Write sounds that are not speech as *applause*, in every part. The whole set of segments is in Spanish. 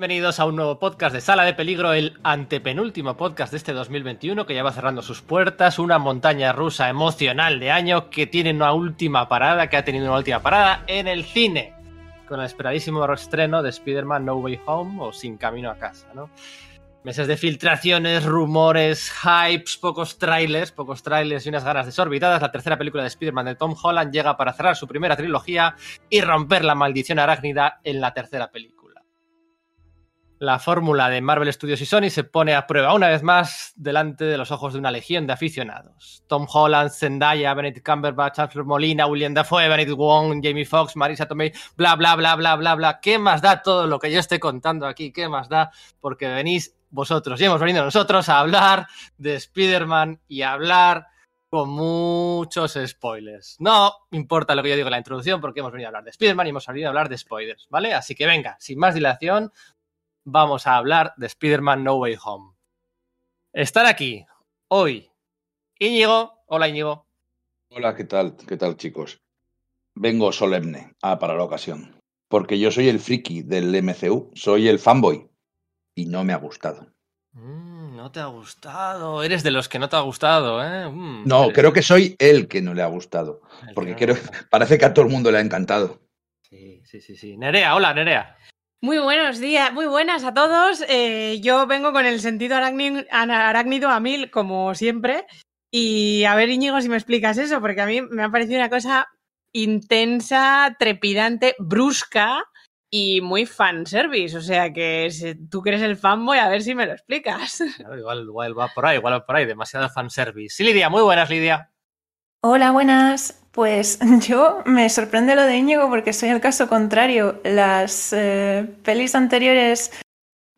Bienvenidos a un nuevo podcast de Sala de Peligro, el antepenúltimo podcast de este 2021 que ya va cerrando sus puertas, una montaña rusa emocional de año que tiene una última parada, que ha tenido una última parada en el cine, con el esperadísimo estreno de Spider-Man No Way Home o Sin Camino a Casa, ¿no? Meses de filtraciones, rumores, hypes, pocos trailers, pocos trailers y unas ganas desorbitadas. La tercera película de Spider-Man de Tom Holland llega para cerrar su primera trilogía y romper la maldición arácnida en la tercera película la fórmula de Marvel Studios y Sony se pone a prueba una vez más delante de los ojos de una legión de aficionados. Tom Holland, Zendaya, Benedict Cumberbatch, Alfred Molina, William Dafoe, Benedict Wong, Jamie Foxx, Marisa Tomei, bla, bla, bla, bla, bla, bla. ¿Qué más da todo lo que yo estoy contando aquí? ¿Qué más da? Porque venís vosotros y hemos venido nosotros a hablar de Spider-Man y a hablar con muchos spoilers. No importa lo que yo digo en la introducción porque hemos venido a hablar de Spider-Man y hemos venido a hablar de spoilers, ¿vale? Así que venga, sin más dilación, vamos a hablar de Spider-Man No Way Home. Están aquí hoy Íñigo. Hola Íñigo. Hola, ¿qué tal? ¿Qué tal chicos? Vengo solemne ah, para la ocasión. Porque yo soy el friki del MCU, soy el fanboy. Y no me ha gustado. Mm, no te ha gustado. Eres de los que no te ha gustado, ¿eh? Mm, no, creo que soy el que no le ha gustado. porque creo, parece que a todo el mundo le ha encantado. Sí, sí, sí, sí. Nerea, hola, Nerea. Muy buenos días, muy buenas a todos. Eh, yo vengo con el sentido arácnido, a mil, como siempre. Y a ver, Íñigo, si me explicas eso, porque a mí me ha parecido una cosa intensa, trepidante, brusca y muy fanservice. O sea que si tú que eres el fanboy, a ver si me lo explicas. *laughs* igual, igual va por ahí, igual va por ahí, demasiado fanservice. Sí, Lidia, muy buenas, Lidia. Hola, buenas. Pues *laughs* yo me sorprende lo de Íñigo porque soy el caso contrario. Las eh, pelis anteriores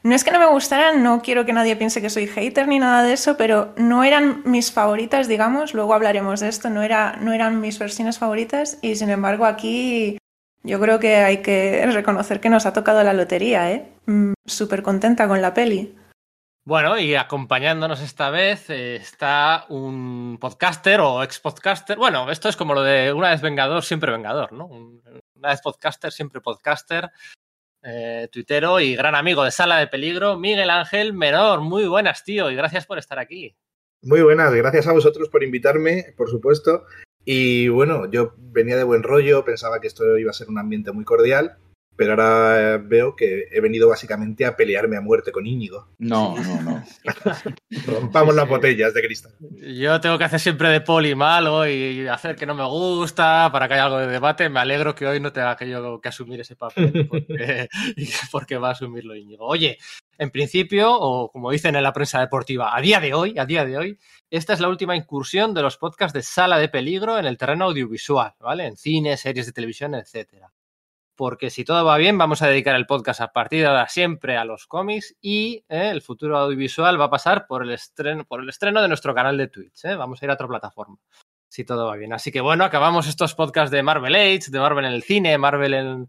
no es que no me gustaran, no quiero que nadie piense que soy hater ni nada de eso, pero no eran mis favoritas, digamos. Luego hablaremos de esto, no, era, no eran mis versiones favoritas y sin embargo aquí yo creo que hay que reconocer que nos ha tocado la lotería, ¿eh? Mm, súper contenta con la peli. Bueno, y acompañándonos esta vez eh, está un podcaster o ex podcaster. Bueno, esto es como lo de una vez vengador, siempre vengador, ¿no? Una vez podcaster, siempre podcaster. Eh, tuitero y gran amigo de Sala de Peligro, Miguel Ángel Menor. Muy buenas, tío, y gracias por estar aquí. Muy buenas, gracias a vosotros por invitarme, por supuesto. Y bueno, yo venía de buen rollo, pensaba que esto iba a ser un ambiente muy cordial pero ahora veo que he venido básicamente a pelearme a muerte con Íñigo. No, no, no. *laughs* Rompamos las botellas de cristal. Yo tengo que hacer siempre de poli malo y hacer que no me gusta para que haya algo de debate. Me alegro que hoy no tenga que yo que asumir ese papel *laughs* porque, *laughs* porque va a asumirlo Íñigo. Oye, en principio, o como dicen en la prensa deportiva, a día de hoy, a día de hoy, esta es la última incursión de los podcasts de sala de peligro en el terreno audiovisual, ¿vale? En cine, series de televisión, etcétera porque si todo va bien, vamos a dedicar el podcast a partir de ahora siempre a los cómics y eh, el futuro audiovisual va a pasar por el estreno, por el estreno de nuestro canal de Twitch. Eh. Vamos a ir a otra plataforma, si todo va bien. Así que bueno, acabamos estos podcasts de Marvel Age, de Marvel en el cine, Marvel en,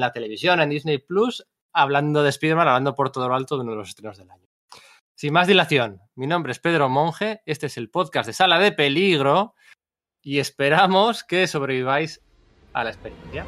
la televisión, en Disney Plus, hablando de Spider-Man, hablando por todo lo alto de uno de los estrenos del año. Sin más dilación, mi nombre es Pedro Monge, este es el podcast de Sala de Peligro y esperamos que sobreviváis a la experiencia.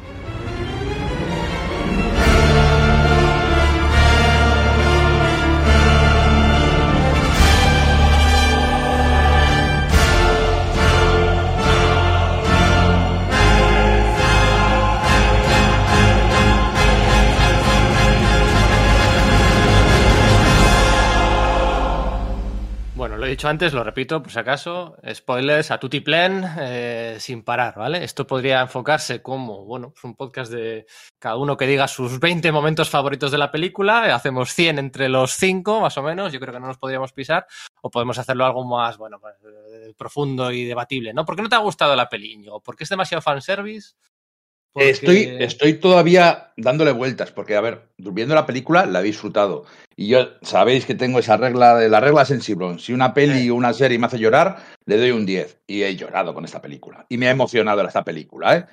Lo he dicho antes, lo repito por si acaso. Spoilers a tutti plen, eh, sin parar, ¿vale? Esto podría enfocarse como, bueno, pues un podcast de cada uno que diga sus 20 momentos favoritos de la película. Hacemos 100 entre los 5, más o menos. Yo creo que no nos podríamos pisar. O podemos hacerlo algo más, bueno, eh, profundo y debatible, ¿no? ¿Por qué no te ha gustado la peli, ¿Por qué es demasiado fanservice? Estoy, estoy todavía dándole vueltas, porque, a ver, viendo la película la he disfrutado. Y yo, sabéis que tengo esa regla de la regla sensible. Si una peli o una serie me hace llorar, le doy un 10. Y he llorado con esta película. Y me ha emocionado esta película, ¿eh?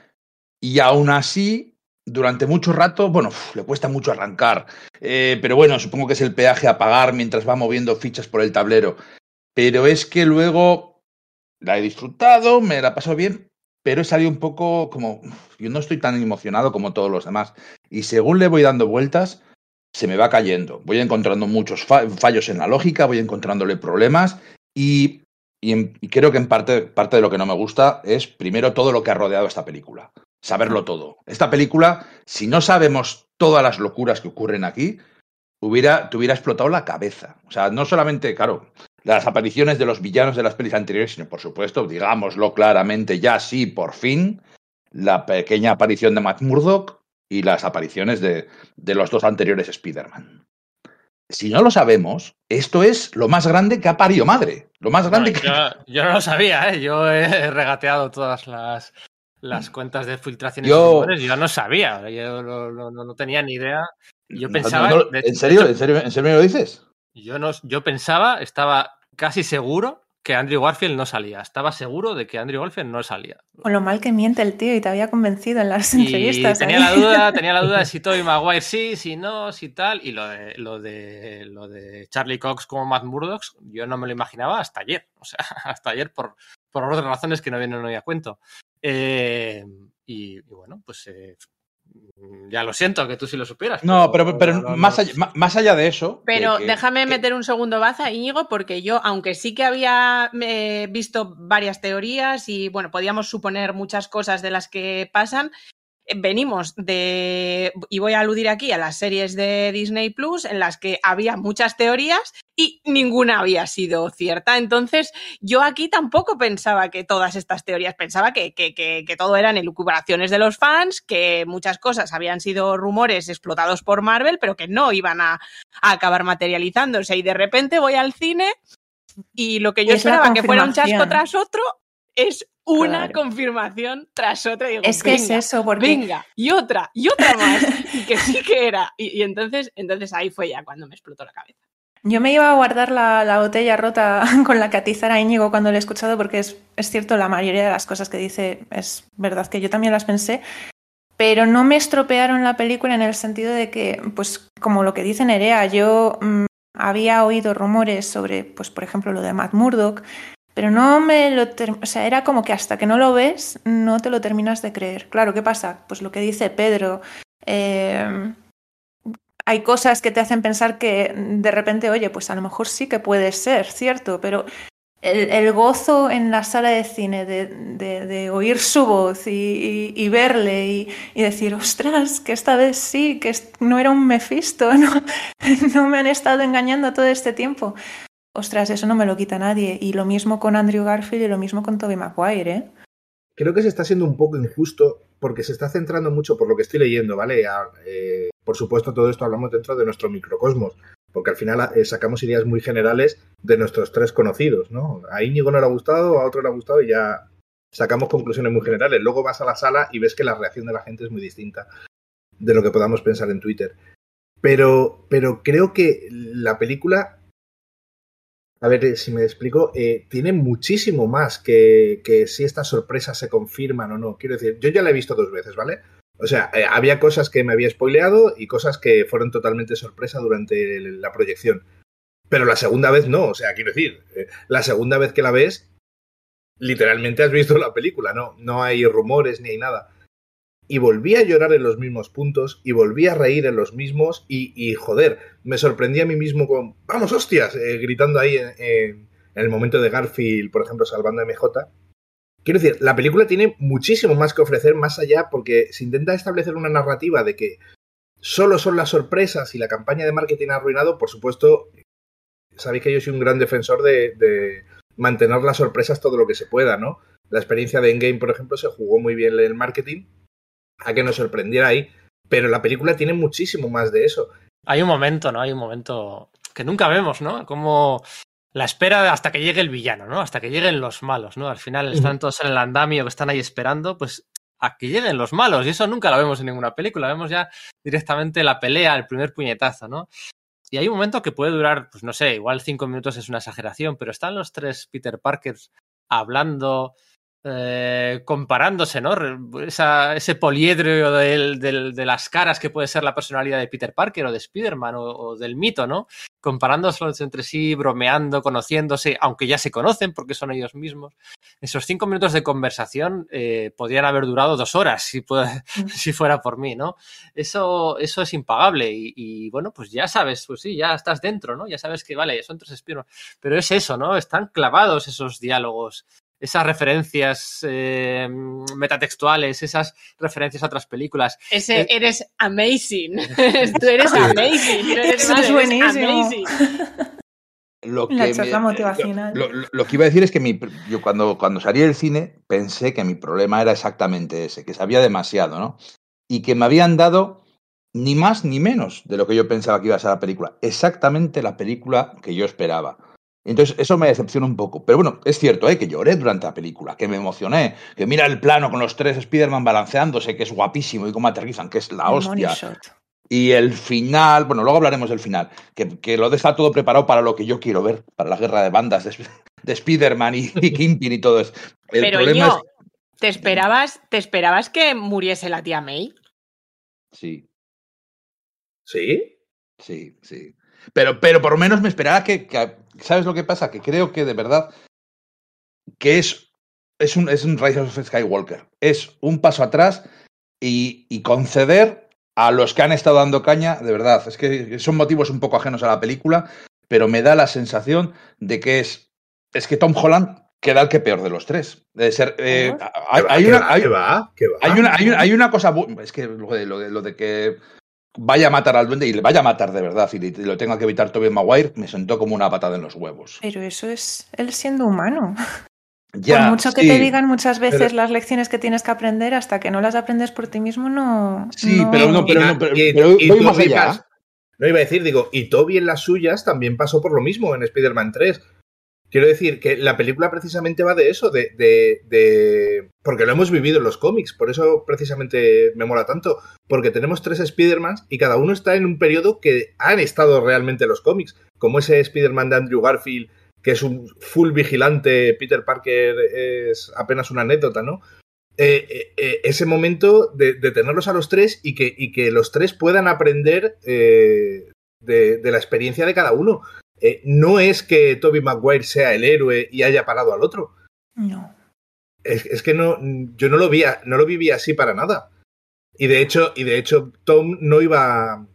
Y aún así, durante mucho rato, bueno, le cuesta mucho arrancar. Eh, pero bueno, supongo que es el peaje a pagar mientras va moviendo fichas por el tablero. Pero es que luego la he disfrutado, me la paso bien, pero he salido un poco como, yo no estoy tan emocionado como todos los demás. Y según le voy dando vueltas, se me va cayendo. Voy encontrando muchos fallos en la lógica, voy encontrándole problemas y, creo que en parte, parte de lo que no me gusta es primero todo lo que ha rodeado esta película. Saberlo todo. Esta película, si no sabemos todas las locuras que ocurren aquí, hubiera, te hubiera explotado la cabeza. O sea, no solamente, claro, las apariciones de los villanos de las pelis anteriores, sino por supuesto, digámoslo claramente, ya sí, por fin, la pequeña aparición de Matt Murdock y las apariciones de, de los dos anteriores Spider-Man. Si no lo sabemos, esto es lo más grande que ha parido madre. Lo más grande que. Yo, no lo sabía, ¿eh? Yo he regateado todas las, las cuentas de filtraciones yo, yo no sabía, yo no, no, tenía ni idea. Yo pensaba. ¿En serio? ¿En serio? ¿En serio me lo dices? Yo, no, yo pensaba, estaba casi seguro que Andrew Garfield no salía. Estaba seguro de que Andrew Garfield no salía. Con lo mal que miente el tío y te había convencido en las entrevistas. Tenía la duda, *laughs* tenía la duda de si Tobey Maguire sí, si no, si tal. Y lo de, lo de, lo de Charlie Cox como Matt Murdock, yo no me lo imaginaba hasta ayer. O sea, *laughs* hasta ayer por, por otras razones que no vienen hoy a cuento. Eh, y, bueno, pues eh, ya lo siento que tú sí lo supieras. No, pero, pero, más, allá, más, allá, de eso. Pero déjame meter un segundo baza, Íñigo, porque yo, aunque sí que había eh, visto varias teorías y bueno, podíamos suponer muchas cosas de las que pasan, venimos de, y voy a aludir aquí a las series de Disney Plus, en las que había muchas teorías y ninguna había sido cierta. Entonces, yo aquí tampoco pensaba que todas estas teorías, pensaba que, que, que, que todo eran elucubraciones de los fans, que muchas cosas habían sido rumores explotados por Marvel, pero que no iban a, a acabar materializándose. Y de repente voy al cine y lo que yo esperaba que fuera un chasco tras otro es una confirmación tras otra. es que es eso, porque... Venga, y otra, y otra más, y que sí que era. Y, entonces, entonces ahí fue ya cuando me explotó la cabeza. Yo me iba a guardar la, botella rota *laughs* con la que atizar Íñigo cuando lo he escuchado, porque es, es cierto, la mayoría de las cosas que dice es verdad que yo también las pensé, pero no me estropearon la película en el sentido de que, pues como lo que dice Nerea, yo mm, había oído rumores sobre, pues por ejemplo, lo de Matt Murdock, pero no me lo... O sea, era como que hasta que no lo ves, no te lo terminas de creer. Claro, ¿qué pasa? Pues lo que dice Pedro. Eh, hay cosas que te hacen pensar que de repente, oye, pues a lo mejor sí que puede ser, ¿cierto? Pero el, gozo en la sala de cine de, oír su voz y, verle y, decir, ostras, que esta vez sí, que no era un Mephisto, *laughs* no, no me han estado engañando todo este tiempo. Ostras, eso no me lo quita nadie. Y lo mismo con Andrew Garfield y lo mismo con Tobey Maguire, ¿eh? Creo que se está siendo un poco injusto porque se está centrando mucho por lo que estoy leyendo, ¿vale? Eh, por supuesto, todo esto hablamos dentro de nuestro microcosmos, porque al final eh, sacamos ideas muy generales de nuestros tres conocidos, ¿no? A Íñigo no le ha gustado, a otro le ha gustado y ya sacamos conclusiones muy generales. Luego vas a la sala y ves que la reacción de la gente es muy distinta de lo que podamos pensar en Twitter. Pero, pero creo que la película a ver eh, si me explico, eh, tiene muchísimo más que, que, si estas sorpresas se confirman o no. Quiero decir, yo ya la he visto dos veces, ¿vale? O sea, eh, había cosas que me había spoileado y cosas que fueron totalmente sorpresa durante la proyección. Pero la segunda vez no, o sea, quiero decir, la segunda vez que la ves, literalmente has visto la película, no, no hay rumores ni hay nada y volví a llorar en los mismos puntos y volví a reír en los mismos y, joder, me sorprendí a mí mismo con, vamos hostias, eh, gritando ahí en, el momento de Garfield, por ejemplo, salvando a MJ. Quiero decir, la película tiene muchísimo más que ofrecer más allá porque se intenta establecer una narrativa de que solo son las sorpresas y la campaña de marketing ha arruinado, por supuesto, sabéis que yo soy un gran defensor de, de mantener las sorpresas todo lo que se pueda, ¿no? La experiencia de Endgame, por ejemplo, se jugó muy bien en el marketing a que nos sorprendiera ahí. Pero la película tiene muchísimo más de eso. Hay un momento, ¿no? Hay un momento que nunca vemos, ¿no? Como la espera hasta que llegue el villano, ¿no? Hasta que lleguen los malos, ¿no? Al final están todos en el andamio que están ahí esperando, pues a que lleguen los malos. Y eso nunca lo vemos en ninguna película. Vemos ya directamente la pelea, el primer puñetazo, ¿no? Y hay un momento que puede durar, pues no sé, igual cinco minutos es una exageración, pero están los tres Peter Parkers hablando eh, comparándose, ¿no? ese poliedro de las caras que puede ser la personalidad de Peter Parker o de Spider-Man o, del mito, ¿no? Comparándose entre sí, bromeando, conociéndose, aunque ya se conocen porque son ellos mismos. Esos cinco minutos de conversación eh, podrían haber durado dos horas si, mm. *laughs* si fuera por mí, ¿no? Eso, eso es impagable y, bueno, pues ya sabes, pues sí, ya estás dentro, ¿no? Ya sabes que, vale, son tres Spider-Man. Pero es eso, ¿no? Están clavados esos diálogos esas referencias eh, metatextuales, esas referencias a otras películas. Ese, eh, eres amazing. *laughs* Tú eres amazing. Eso es buenísimo. Lo que, motivacional. Lo, que iba a decir es que yo cuando, cuando salí del cine pensé que mi problema era exactamente ese, que sabía demasiado, ¿no? Y que me habían dado ni más ni menos de lo que yo pensaba que iba a ser la película. Exactamente la película que yo esperaba. Entonces, eso me decepciona un poco. Pero bueno, es cierto, ¿eh? que lloré durante la película, que me emocioné, que mira el plano con los tres Spider-Man balanceándose, que es guapísimo, y cómo aterrizan, que es la hostia. Y el final, bueno, luego hablaremos del final, que, lo deja todo preparado para lo que yo quiero ver, para la guerra de bandas de, de Spider-Man y, y Kingpin y todo eso. Pero yo, ¿te, esperabas, ¿te esperabas que muriese la tía May? Sí. ¿Sí? Sí, sí. Pero, pero por lo menos me esperaba que, ¿Sabes lo que pasa? Que creo que de verdad que es, es, un, es un Rise of Skywalker. Es un paso atrás y, conceder a los que han estado dando caña, de verdad. Es que son motivos un poco ajenos a la película, pero me da la sensación de que es, es que Tom Holland queda el que peor de los tres. De ser, hay, una, hay, una, hay, una, cosa, es que lo de, lo de que vaya a matar al duende y le vaya a matar de verdad y lo tenga que evitar Tobey Maguire, me sentó como una patada en los huevos. Pero eso es él siendo humano. *laughs* Ya, por mucho que te digan muchas veces las lecciones que tienes que aprender, hasta que no las aprendes por ti mismo, no. Sí, pero no, pero, no, pero, No iba a decir, digo, y Toby en las suyas también pasó por lo mismo en Spider-Man 3. Quiero decir que la película precisamente va de eso, de, de, Porque lo hemos vivido en los cómics, por eso precisamente me mola tanto. Porque tenemos tres Spider-Mans y cada uno está en un periodo que han estado realmente en los cómics. Como ese Spider-Man de Andrew Garfield, que es un full vigilante, Peter Parker es apenas una anécdota, ¿no? Eh, eh, eh, ese momento de, tenerlos a los tres y que, y que los tres puedan aprender de, de la experiencia de cada uno. Eh, no es que Toby Maguire sea el héroe y haya parado al otro. No. Es, que no, yo no lo, vi, no lo vivía así para nada. Y de hecho, y de hecho, Tom no iba,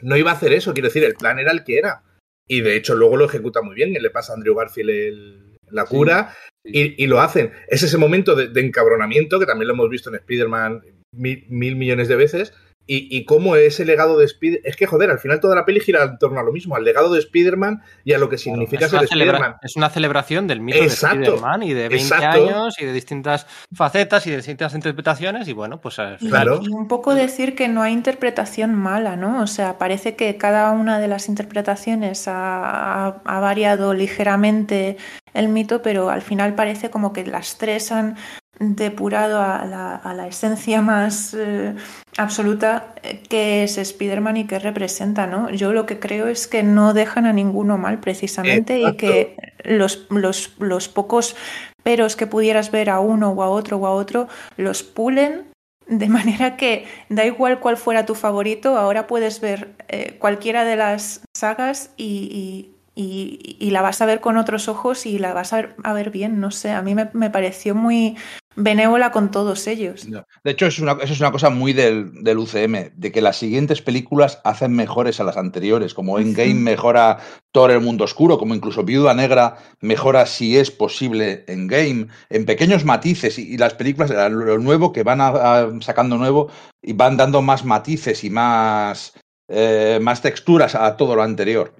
no iba a hacer eso. Quiero decir, el plan era el que era. Y de hecho, luego lo ejecuta muy bien. Le pasa a Andrew Garfield la cura Y, lo hacen. Es ese momento de, encabronamiento que también lo hemos visto en Spider-Man mil millones de veces y, y cómo ese legado de Spider es que joder, al final toda la peli gira en torno a lo mismo, al legado de Spider-Man y a lo que significa ser Spider-Man. Es una celebración del mito de Spider-Man y de 20 años y de distintas facetas y de distintas interpretaciones y bueno, pues claro. y un poco decir que no hay interpretación mala, ¿no? O sea, parece que cada una de las interpretaciones ha, ha variado ligeramente el mito, pero al final parece como que las tres han depurado a la, esencia más eh, absoluta eh, que es Spider-Man y que representa, ¿no? Yo lo que creo es que no dejan a ninguno mal precisamente y que los, los, los pocos peros que pudieras ver a uno o a otro o a otro los pulen de *laughs* manera que da igual cuál fuera tu favorito, ahora puedes ver eh, cualquiera de las sagas y, y, la vas a ver con otros ojos y la vas a ver, a ver bien, no sé, a mí me, pareció muy benévola con todos ellos. De hecho, es una, eso es una cosa muy del, UCM, de que las siguientes películas hacen mejores a las anteriores, como Endgame mejora Thor el mundo oscuro, como incluso Viuda Negra mejora si es posible Endgame, en pequeños matices, y, las películas, lo nuevo que van sacando nuevo, y van dando más matices y más, eh, más texturas a todo lo anterior.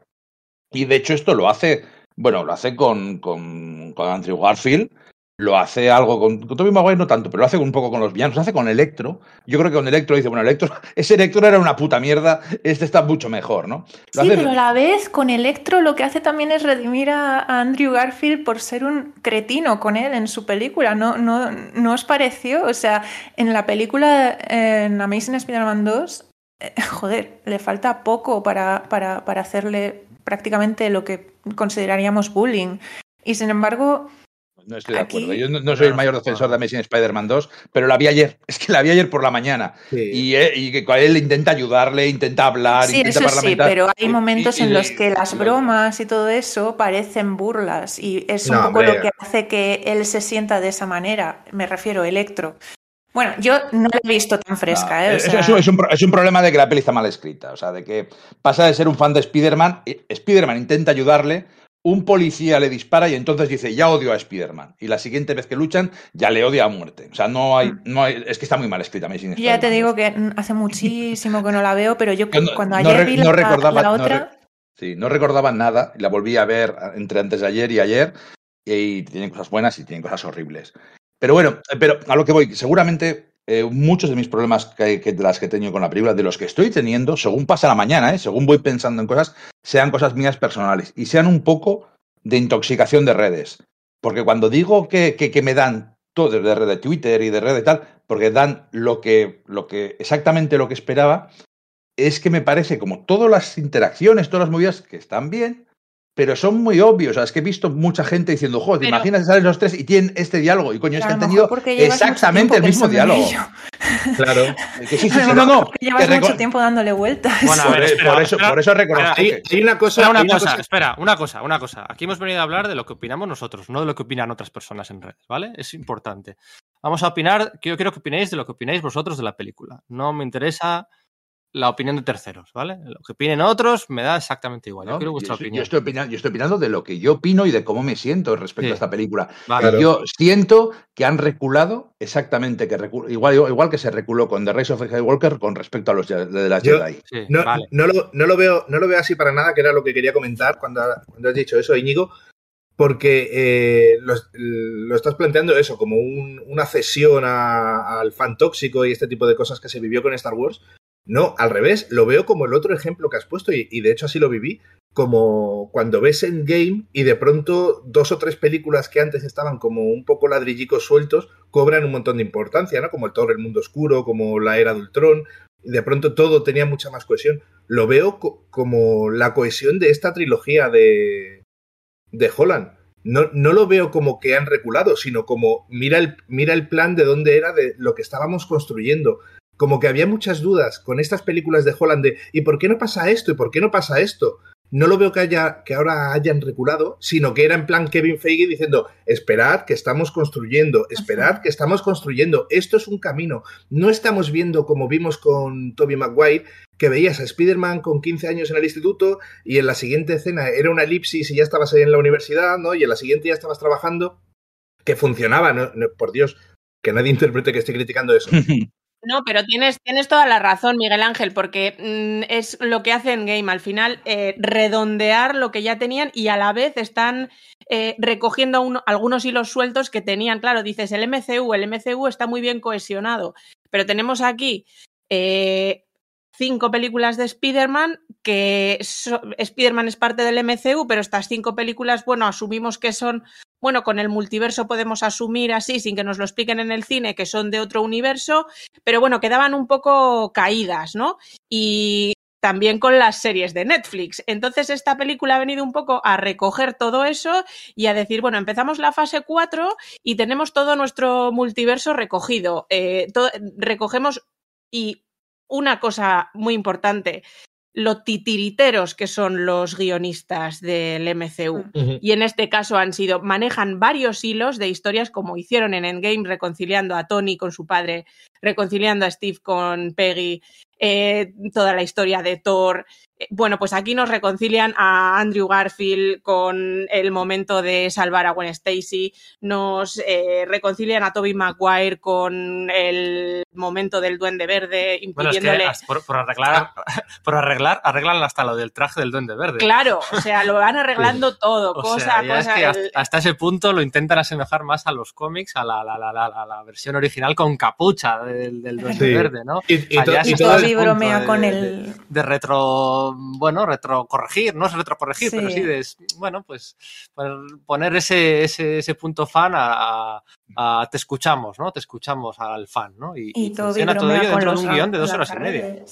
Y de hecho esto lo hace, bueno, lo hace con, con, con Andrew Garfield, lo hace algo con, con Tobey Maguire no tanto, pero lo hace un poco con los villanos, lo hace con Electro. Yo creo que con Electro dice, bueno, Electro, *laughs* ese Electro era una puta mierda, este está mucho mejor, ¿no? sí, pero a la vez con Electro lo que hace también es redimir a, Andrew Garfield por ser un cretino con él en su película, ¿no, no, no os pareció? O sea, en la película, en Amazing Spider-Man 2, eh, *laughs* joder, le falta poco para, para, para hacerle prácticamente lo que consideraríamos bullying. Y sin embargo, No estoy de acuerdo. Yo no, soy el mayor defensor de Amazing Spider-Man 2, pero la vi ayer. *laughs* Es que la vi ayer por la mañana. Y, eh, y, que él intenta ayudarle, intenta hablar, sí, intenta eso Sí, pero hay momentos en los que las bromas y todo eso parecen burlas. Y es un poco lo que hace que él se sienta de esa manera. Me refiero, Electro. Bueno, yo no la he visto tan fresca. ¿eh? es, un, problema de que la peli está mal escrita. O sea, de que pasa de ser un fan de Spider-Man. Spider-Man intenta ayudarle, un policía le dispara y entonces dice, ya odio a Spider-Man. Y la siguiente vez que luchan, ya le odia a muerte. O sea, no hay, mm. no es que está muy mal escrita Ya te digo que hace muchísimo que no la veo, pero yo cuando ayer vi la, recordaba, otra... sí, no recordaba nada. La volví a ver entre antes de ayer y ayer. Y tienen cosas buenas y tienen cosas horribles. Pero bueno, pero a lo que voy, seguramente eh, muchos de mis problemas que, que, de las que he tenido con la película, de los que estoy teniendo, según pasa la mañana, ¿eh? según voy pensando en cosas, sean cosas mías personales y sean un poco de intoxicación de redes. Porque cuando digo que, que, me dan todo de red de Twitter y de red de tal, porque dan lo que, lo que, exactamente lo que esperaba, es que me parece como todas las interacciones, todas las movidas que están bien, pero son muy obvios. O sea, es que he visto mucha gente diciendo, joder, te imaginas que salen los tres y tienen este diálogo. Y coño, es que han tenido exactamente el mismo diálogo. *laughs* Claro. *laughs* Que sí, sí, sí, no, no. llevas mucho tiempo dándole vueltas. Bueno, a ver, por, eso, por eso reconozco. Hay, hay, una cosa. una, cosa, espera, una cosa, una cosa. Aquí hemos venido a hablar de lo que opinamos nosotros, no de lo que opinan otras personas en redes, ¿vale? Es importante. Vamos a opinar, yo quiero que opinéis de lo que opináis vosotros de la película. No me interesa la opinión de terceros, ¿vale? Lo que opinen otros me da exactamente igual. yo quiero vuestra opinión. Yo estoy, opinando, yo estoy opinando de lo que yo opino y de cómo me siento respecto a esta película. Yo siento que han reculado exactamente, que igual, igual que se reculó con The Rise of Skywalker con respecto a los de, las Jedi. No, no, lo, no, lo, veo, no lo veo así para nada, que era lo que quería comentar cuando, cuando has dicho eso, Íñigo, porque eh, lo, estás planteando eso, como una cesión al fan tóxico y este tipo de cosas que se vivió con Star Wars. No, al revés, lo veo como el otro ejemplo que has puesto y, de hecho así lo viví, como cuando ves Endgame y de pronto dos o tres películas que antes estaban como un poco ladrillicos sueltos cobran un montón de importancia, ¿no? Como el Todo el Mundo Oscuro, como la Era de Ultron, y de pronto todo tenía mucha más cohesión. Lo veo como la cohesión de esta trilogía de, de Holland. No, no, lo veo como que han reculado, sino como mira el, mira el plan de dónde era, de lo que estábamos construyendo como que había muchas dudas con estas películas de Holland de ¿y por qué no pasa esto? ¿y por qué no pasa esto? No lo veo que, haya, que ahora hayan reculado, sino que era en plan Kevin Feige diciendo, esperad que estamos construyendo, esperad que estamos construyendo, esto es un camino. No estamos viendo como vimos con Toby Maguire, que veías a Spider-Man con 15 años en el instituto y en la siguiente escena era una elipsis y ya estabas ahí en la universidad, ¿no? Y en la siguiente ya estabas trabajando, que funcionaba, por Dios, que nadie *laughs* interprete que estoy criticando eso. *laughs* No, pero tienes, tienes toda la razón, Miguel Ángel, porque mm, es lo que hace en Game. Al final, eh, redondear lo que ya tenían y a la vez están eh, recogiendo algunos hilos sueltos que tenían. Claro, dices el MCU, el MCU está muy bien cohesionado, pero tenemos aquí eh, cinco películas de Spider-Man, que Spider-Man es parte del MCU, pero estas cinco películas, bueno, asumimos que son bueno, con el multiverso podemos asumir así, sin que nos lo expliquen en el cine, que son de otro universo, pero bueno, quedaban un poco caídas, ¿no? Y también con las series de Netflix. Entonces, esta película ha venido un poco a recoger todo eso y a decir, bueno, empezamos la fase 4 y tenemos todo nuestro multiverso recogido. Eh, recogemos y una cosa muy importante, lo titiriteros que son los guionistas del MCU. Y en este caso han sido, manejan varios hilos de historias como hicieron en Endgame, reconciliando a Tony con su padre, reconciliando a Steve con Peggy, eh, toda la historia de Thor, eh, bueno, pues aquí nos reconcilian a Andrew Garfield con el momento de salvar a Gwen Stacy, nos eh, reconcilian a Toby Maguire con el momento del Duende Verde, impidiéndole... por, arreglar, *laughs* por arreglar, arreglan hasta lo del traje del Duende Verde. Claro, o sea, lo van arreglando todo, cosa cosa. hasta, ese punto lo intentan asemejar más a los cómics, a la, la, la, la versión original con capucha del, Duende Verde, ¿no? Y, y, bromea con el... De retro bueno, retrocorregir, no es retrocorregir, pero sí de, bueno, pues poner ese, ese, ese punto fan a, te escuchamos, ¿no? Te escuchamos al fan, ¿no? Y, y, todo funciona todo ello dentro de un guion de dos horas y media.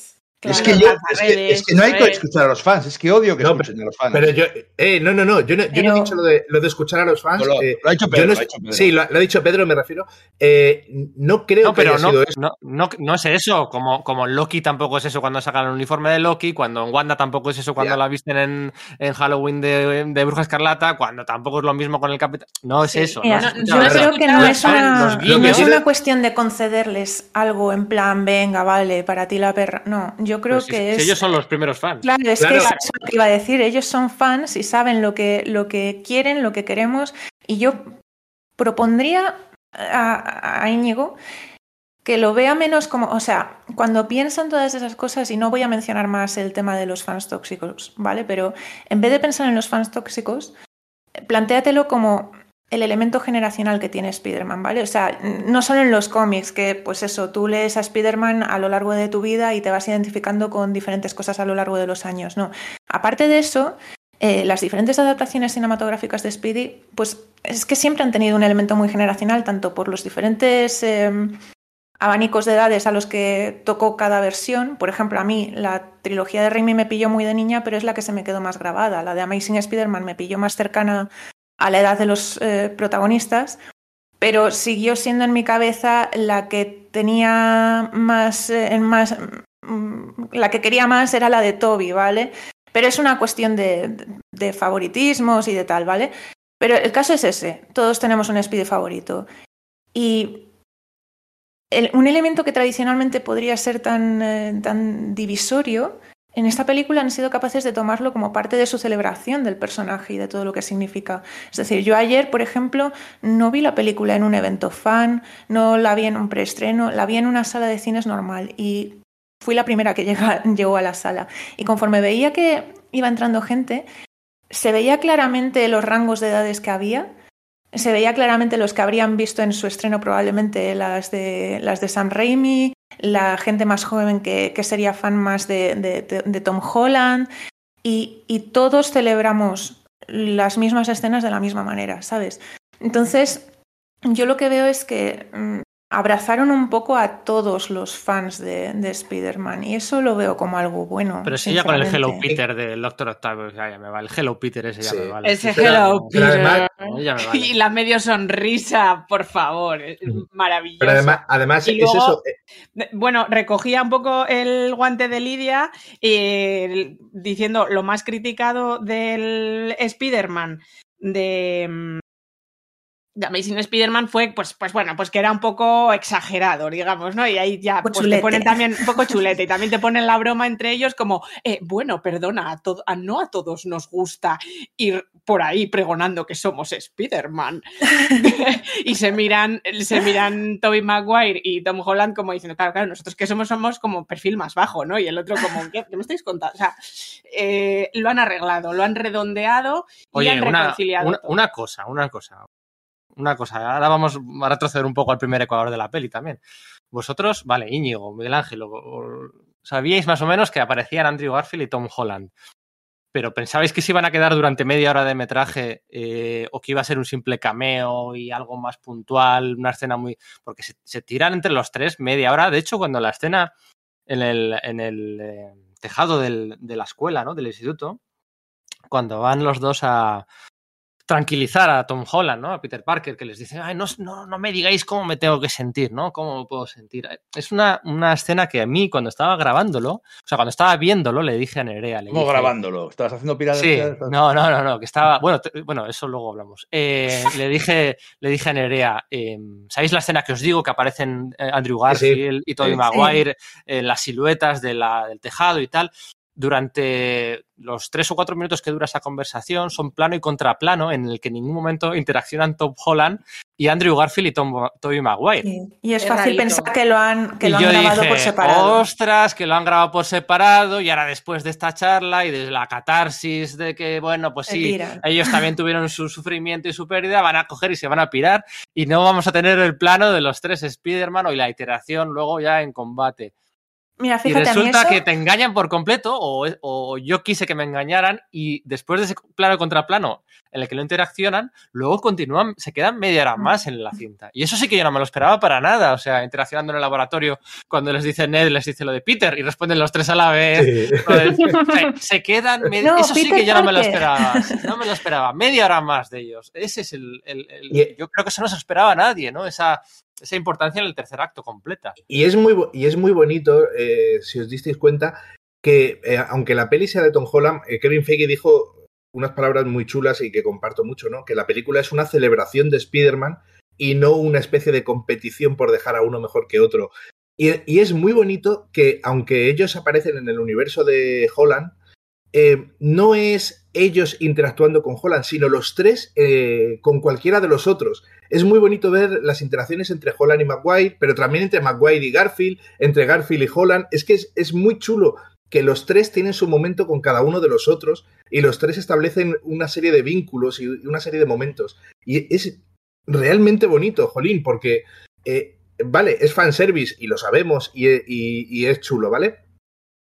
Es, que yo, es, que, no hay que escuchar a los fans, es que odio que no, escuchen a los fans. Pero yo, eh, no, no, no, yo no, yo no he dicho lo de, lo de, escuchar a los fans. Lo, eh, lo, ha dicho Pedro, no, lo ha dicho Pedro. Sí, lo, lo, ha dicho Pedro, me refiero. Eh, no creo no, pero que haya no, sido eso. No, no, no, es eso, como, como Loki tampoco es eso cuando sacan el uniforme de Loki, cuando en Wanda tampoco es eso cuando yeah. la visten en, en Halloween de, de, Bruja Escarlata, cuando tampoco es lo mismo con el Capitán. No es eso. Sí, yo creo que no es, una, no es una cuestión de concederles algo en plan, venga, vale, para ti la perra. No, yo creo si, que si es. ellos son los primeros fans. Claro, es claro. que es eso lo que iba a decir. Ellos son fans y saben lo que, lo que quieren, lo que queremos. Y yo propondría a, a Íñigo que lo vea menos como, o sea, cuando piensan todas esas cosas, y no voy a mencionar más el tema de los fans tóxicos, ¿vale? Pero en vez de pensar en los fans tóxicos, plantéatelo como el elemento generacional que tiene Spider-Man, ¿vale? O sea, no solo en los cómics, que pues eso, tú lees a Spider-Man a lo largo de tu vida y te vas identificando con diferentes cosas a lo largo de los años, ¿no? Aparte de eso, eh, las diferentes adaptaciones cinematográficas de Speedy, pues es que siempre han tenido un elemento muy generacional, tanto por los diferentes eh, abanicos de edades a los que tocó cada versión. Por ejemplo, a mí la trilogía de Raimi me pilló muy de niña, pero es la que se me quedó más grabada. La de Amazing Spider-Man me pilló más cercana a la edad de los eh, protagonistas, pero siguió siendo en mi cabeza la que tenía más, eh, más, la que quería más era la de Toby, ¿vale? Pero es una cuestión de, de, favoritismos y de tal, ¿vale? Pero el caso es ese, todos tenemos un Speedy favorito. Y el, un elemento que tradicionalmente podría ser tan, eh, tan divisorio en esta película han sido capaces de tomarlo como parte de su celebración del personaje y de todo lo que significa. Es decir, yo ayer, por ejemplo, no vi la película en un evento fan, no la vi en un preestreno, la vi en una sala de cines normal y fui la primera que *laughs* llegó a la sala. Y conforme veía que iba entrando gente, se veía claramente los rangos de edades que había. Se veía claramente los que habrían visto en su estreno probablemente las de, las de Sam Raimi, la gente más joven que, que sería fan más de, de, Tom Holland y, y, todos celebramos las mismas escenas de la misma manera, ¿sabes? Entonces, yo lo que veo es que mmm, abrazaron un poco a todos los fans de, de Spider-Man y eso lo veo como algo bueno. Pero si ya con el Hello Peter del Doctor Octavio, ya, ya me vale. El Hello Peter ese ya sí. me vale. Ese Hello Peter. Además, ya me vale. Y la medio sonrisa, por favor. Maravilloso. Pero además, además y es eso. Bueno, recogía un poco el guante de Lidia eh, diciendo lo más criticado del Spider-Man de de Amazing Spider-Man fue, pues, pues bueno, pues que era un poco exagerado, digamos, ¿no? Y ahí ya pues, te ponen también un poco chulete y también te ponen la broma entre ellos como, eh, bueno, perdona, a, a no a todos nos gusta ir por ahí pregonando que somos Spider-Man. *laughs* y se miran, se miran Tobey Maguire y Tom Holland como diciendo, claro, claro, nosotros que somos somos como perfil más bajo, ¿no? Y el otro como, ¿qué, ¿Qué me estáis contando? O sea, eh, lo han arreglado, lo han redondeado y Oye, han reconciliado. Una, una, una cosa, una cosa una cosa, ahora vamos a retroceder un poco al primer ecuador de la peli también. Vosotros, vale, Íñigo, Miguel Ángel, sabíais más o menos que aparecían Andrew Garfield y Tom Holland. Pero ¿pensabais que se iban a quedar durante media hora de metraje eh, o que iba a ser un simple cameo y algo más puntual, una escena muy... Porque se, tiran entre los tres media hora. De hecho, cuando la escena en el, en el eh, tejado del, de la escuela, ¿no? Del instituto, cuando van los dos a, tranquilizar a Tom Holland, ¿no? A Peter Parker, que les dice, ay, no, no, no me digáis cómo me tengo que sentir, ¿no? ¿Cómo me puedo sentir? Es una, una escena que a mí, cuando estaba grabándolo, o sea, cuando estaba viéndolo, le dije a Nerea. Le ¿Cómo dije, grabándolo? ¿Estabas haciendo piratas? Sí, no, no, no, no, que estaba, bueno, te, bueno, eso luego hablamos. Eh, le dije, le dije a Nerea, eh, ¿sabéis la escena que os digo que aparecen Andrew Garfield sí, y Tobey sí, Maguire, eh, las siluetas de la, del tejado y tal? Durante los tres o cuatro minutos que dura esa conversación son plano y contraplano en el que en ningún momento interaccionan Tom Holland y Andrew Garfield y Tom, Tobey Maguire. Sí. Y es, es fácil rarito. pensar que lo han, que lo han grabado dije, por separado. Ostras, que lo han grabado por separado y ahora después de esta charla y de la catarsis de que, bueno, pues sí, ellos también tuvieron su sufrimiento y su pérdida, van a coger y se van a pirar y no vamos a tener el plano de los tres Spider-Man y la iteración luego ya en combate. Mira, y fíjate, a mí resulta eso- que te engañan por completo, o, o yo quise que me engañaran, y después de ese plano contra plano en el que no interaccionan, luego continúan, se quedan media hora más en la cinta. Y eso sí que yo no me lo esperaba para nada. O sea, interaccionando en el laboratorio, cuando les dice Ned, les dice lo de Peter, y responden los tres a la vez. Sí. Se, *laughs* se quedan. media- No, eso sí que yo no me lo esperaba. No me lo esperaba. Media hora más de ellos. Ese es el. el- el- Y- yo creo que eso no se esperaba a nadie, ¿no? Esa, esa importancia en el tercer acto completa. Y es muy, y es muy bonito, eh, si os disteis cuenta, que eh, aunque la peli sea de Tom Holland, eh, Kevin Feige dijo unas palabras muy chulas y que comparto mucho, ¿no? Que la película es una celebración de Spider-Man y no una especie de competición por dejar a uno mejor que otro. Y, y es muy bonito que, aunque ellos aparecen en el universo de Holland, no es ellos interactuando con Holland, sino los tres con cualquiera de los otros. Es muy bonito ver las interacciones entre Holland y Maguire, pero también entre Maguire y Garfield, entre Garfield y Holland. Es que es, es muy chulo que los tres tienen su momento con cada uno de los otros y los tres establecen una serie de vínculos y una serie de momentos. Y es realmente bonito, Jolín, porque, eh, vale, es fanservice y lo sabemos y, y- es chulo, ¿vale?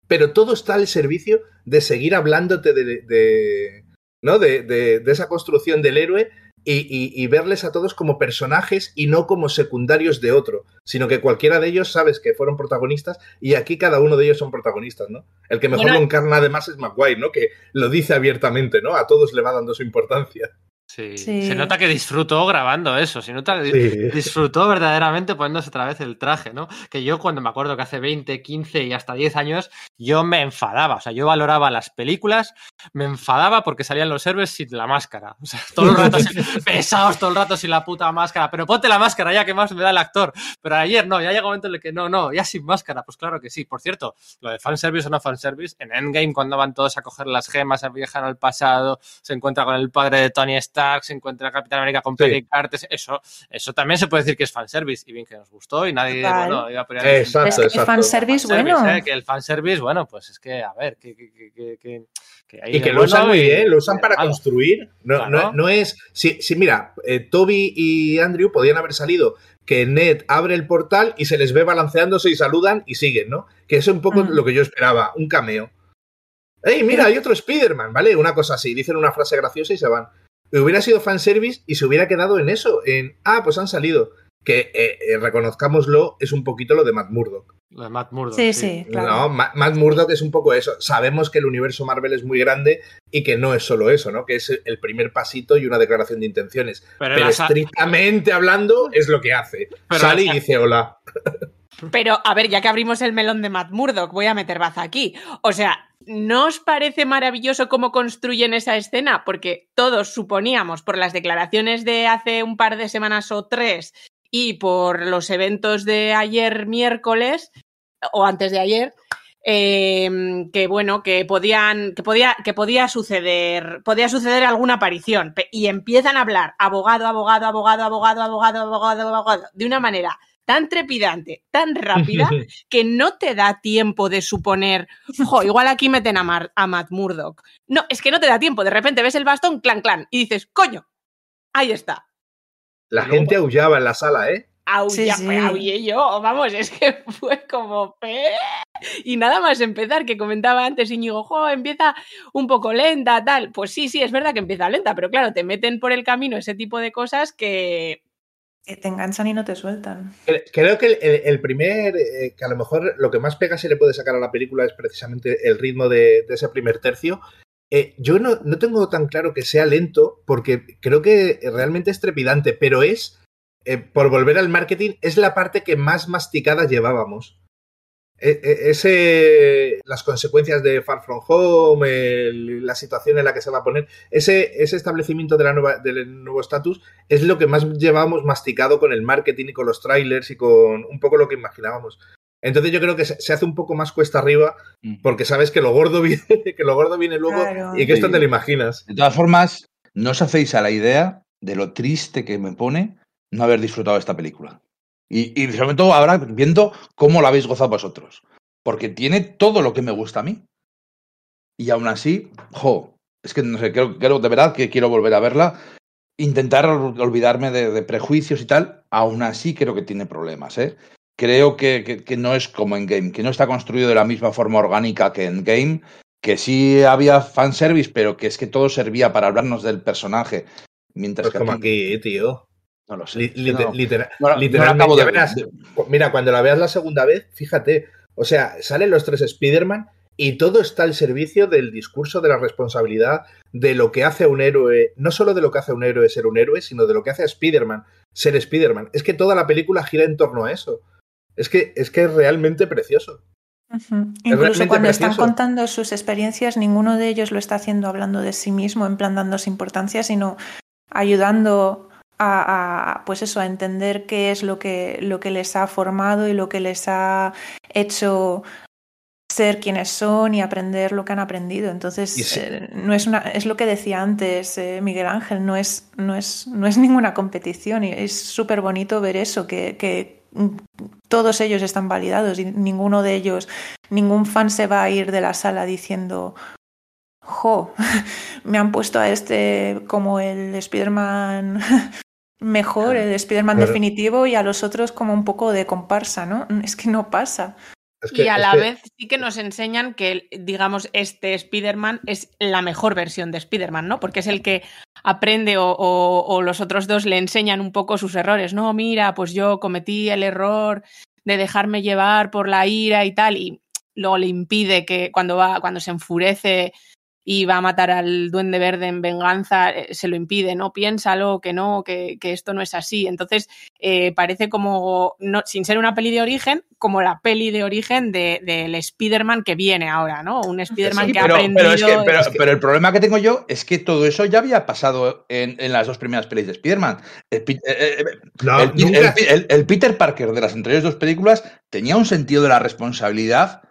Pero todo está al servicio de seguir hablándote de, ¿no? De- de esa construcción del héroe y, y- y verles a todos como personajes y no como secundarios de otro, sino que cualquiera de ellos sabes que fueron protagonistas y aquí cada uno de ellos son protagonistas, ¿no? El que mejor Bueno, lo encarna además es Maguire, ¿no? Que lo dice abiertamente, ¿no? A todos le va dando su importancia. Sí. Sí. Se nota que disfrutó grabando eso. Se nota que Sí. disfrutó verdaderamente poniéndose otra vez el traje, ¿no? Que yo cuando me acuerdo que hace 20, 15 y hasta 10 años, yo me enfadaba. O sea, yo valoraba las películas, me enfadaba porque salían los héroes sin la máscara. O sea, todo el rato sin- *laughs* pesados, todo el rato sin la puta máscara. Pero ponte la máscara ya que más me da el actor. Pero ayer no, ya llega un momento en el que no, no, ya sin máscara. Pues claro que sí. Por cierto, lo de fanservice o no fanservice, en Endgame cuando van todos a coger las gemas, viajan al pasado, se encuentra con el padre de Tony Stark, se encuentra Capitán América con Sí. Peggy Carter, eso, eso también se puede decir que es fanservice y bien que nos gustó y nadie, Total. bueno, iba a poner Exacto, Es que exacto. fanservice fanservice, bueno. ¿eh? que el fanservice, bueno, pues es que, a ver, que, que, que, que, ahí Y que lo usan muy bien, lo usan para malo. construir. No, Claro. no, no es. Sí, sí, mira, eh, Toby y Andrew podían haber salido que Ned abre el portal y se les ve balanceándose y saludan y siguen, ¿no? Que eso es un poco Mm. lo que yo esperaba, un cameo. ¡Ey, mira, hay otro Spider-Man! ¿Vale? Una cosa así, dicen una frase graciosa y se van. Hubiera sido fanservice y se hubiera quedado en eso, en. Ah, pues han salido. Que, eh, eh, reconozcámoslo, es un poquito lo de Matt Murdock. Lo de Matt Murdock. Sí, sí, claro. No, Ma- Matt Murdock es un poco eso. Sabemos que el universo Marvel es muy grande y que no es solo eso, ¿no? Que es el primer pasito y una declaración de intenciones. Pero, estrictamente hablando es lo que hace. Pero Sale y dice hola. Pero, a ver, ya que abrimos el melón de Matt Murdock, voy a meter baza aquí. O sea, ¿no os parece maravilloso cómo construyen esa escena? Porque todos suponíamos, por las declaraciones de hace un par de semanas o tres y por los eventos de ayer miércoles, o antes de ayer, eh, que bueno, que podían, que podía, que podía suceder, podía suceder alguna aparición. Y empiezan a hablar abogado, abogado, abogado, abogado, abogado, abogado, abogado, de una manera tan trepidante, tan rápida, *laughs* que no te da tiempo de suponer, jo, igual aquí meten a, Mar- a Matt Murdock. No, es que no te da tiempo. De repente ves el bastón, clan, clan, y dices, coño, ahí está. La gente aullaba en la sala, ¿eh? Aulla, Sí, sí. pues, aullé yo, vamos, es que *laughs* fue como. Y nada más empezar, que comentaba antes Íñigo, jo, empieza un poco lenta, tal. Pues sí, sí, es verdad que empieza lenta, pero claro, te meten por el camino ese tipo de cosas que. Que te enganchan y no te sueltan. Cre- Creo que el, el- el primer, eh, que a lo mejor lo que más pega se le puede sacar a la película es precisamente el ritmo de, de ese primer tercio. Eh, yo no, no tengo tan claro que sea lento, porque creo que realmente es trepidante, pero es, eh, por volver al marketing, es la parte que más masticada llevábamos. Eh, eh, ese, las consecuencias de Far From Home, la situación en la que se va a poner, ese, ese establecimiento de la nueva, del nuevo estatus es lo que más llevábamos masticado con el marketing y con los trailers y con un poco lo que imaginábamos. Entonces yo creo que se, hace un poco más cuesta arriba porque sabes que lo gordo *laughs* viene, que lo gordo viene luego Claro. y que esto Sí. te lo imaginas. De todas formas, no os hacéis a la idea de lo triste que me pone no haber disfrutado de esta película. Y, y sobre todo ahora viendo cómo la habéis gozado vosotros. Porque tiene todo lo que me gusta a mí. Y aún así, jo, es que no sé, creo, creo de verdad que quiero volver a verla. Intentar ol- olvidarme de, de prejuicios y tal. Aún así creo que tiene problemas, ¿eh? Creo que, no es como en Game, que no está construido de la misma forma orgánica que en Game, que sí había fanservice, pero que es que todo servía para hablarnos del personaje. Mientras pues que como aquí, tío. No lo sé. literalmente. Mira, cuando la veas la segunda vez, fíjate. O sea, salen los tres Spider-Man y todo está al servicio del discurso de la responsabilidad, de lo que hace un héroe, no solo de lo que hace un héroe ser un héroe, sino de lo que hace a Spider-Man ser Spider-Man. Es que toda la película gira en torno a eso. Es que es, que es realmente precioso. Incluso cuando están contando sus experiencias, ninguno de ellos lo está haciendo hablando de sí mismo, en plan dándose importancia, sino ayudando a, pues eso, a entender qué es lo que, lo que les ha formado y lo que les ha hecho ser quienes son y aprender lo que han aprendido. Entonces, eh, no es una, es lo que decía antes eh, Miguel Ángel, no es, no es, no es ninguna competición y es súper bonito ver eso, que, que todos ellos están validados y ninguno de ellos, ningún fan se va a ir de la sala diciendo, jo, *laughs* me han puesto a este como el Spider-Man *laughs* mejor, el Spider-Man definitivo y a los otros como un poco de comparsa, ¿no? *laughs* Es que no pasa y a la vez sí que nos enseñan que, digamos, este Spider-Man es la mejor versión de Spider-Man, ¿no? Porque es el que aprende o, los otros dos le enseñan un poco sus errores. No, mira, pues yo cometí el error de dejarme llevar por la ira y tal, y luego le impide que cuando va, cuando se enfurece y va a matar al duende verde en venganza, eh, se lo impide, ¿no? Piénsalo, que no, que, esto no es así. Entonces, eh, parece como, no, sin ser una peli de origen, como la peli de origen del de, Spider-Man que viene ahora, ¿no? Un Spider-Man que pero, ha aprendido... Pero, el problema que tengo yo es que todo eso ya había pasado en, las dos primeras pelis de Spider-Man. El, el, Peter Parker de las anteriores dos películas tenía un sentido de la responsabilidad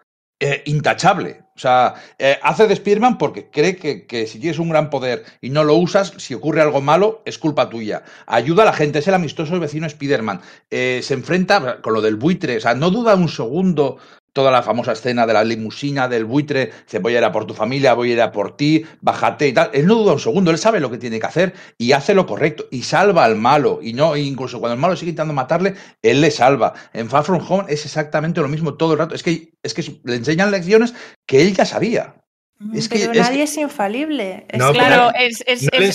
eh, intachable. O sea, eh, hace de Spider-Man porque cree que, si tienes un gran poder y no lo usas, si ocurre algo malo, es culpa tuya. Ayuda a la gente, es el amistoso vecino Spider-Man. Eh, se enfrenta con lo del buitre, o sea, no duda un segundo toda la famosa escena de la limusina, del buitre, dice, voy a ir a por tu familia, voy a ir a por ti, bájate y tal. Él no duda un segundo, él sabe lo que tiene que hacer y hace lo correcto y salva al malo. Y no, incluso cuando el malo sigue intentando matarle, él le salva. En Far From Home es exactamente lo mismo todo el rato. Es que, es que le enseñan lecciones que él ya sabía. Es pero nadie es, infalible. claro, es,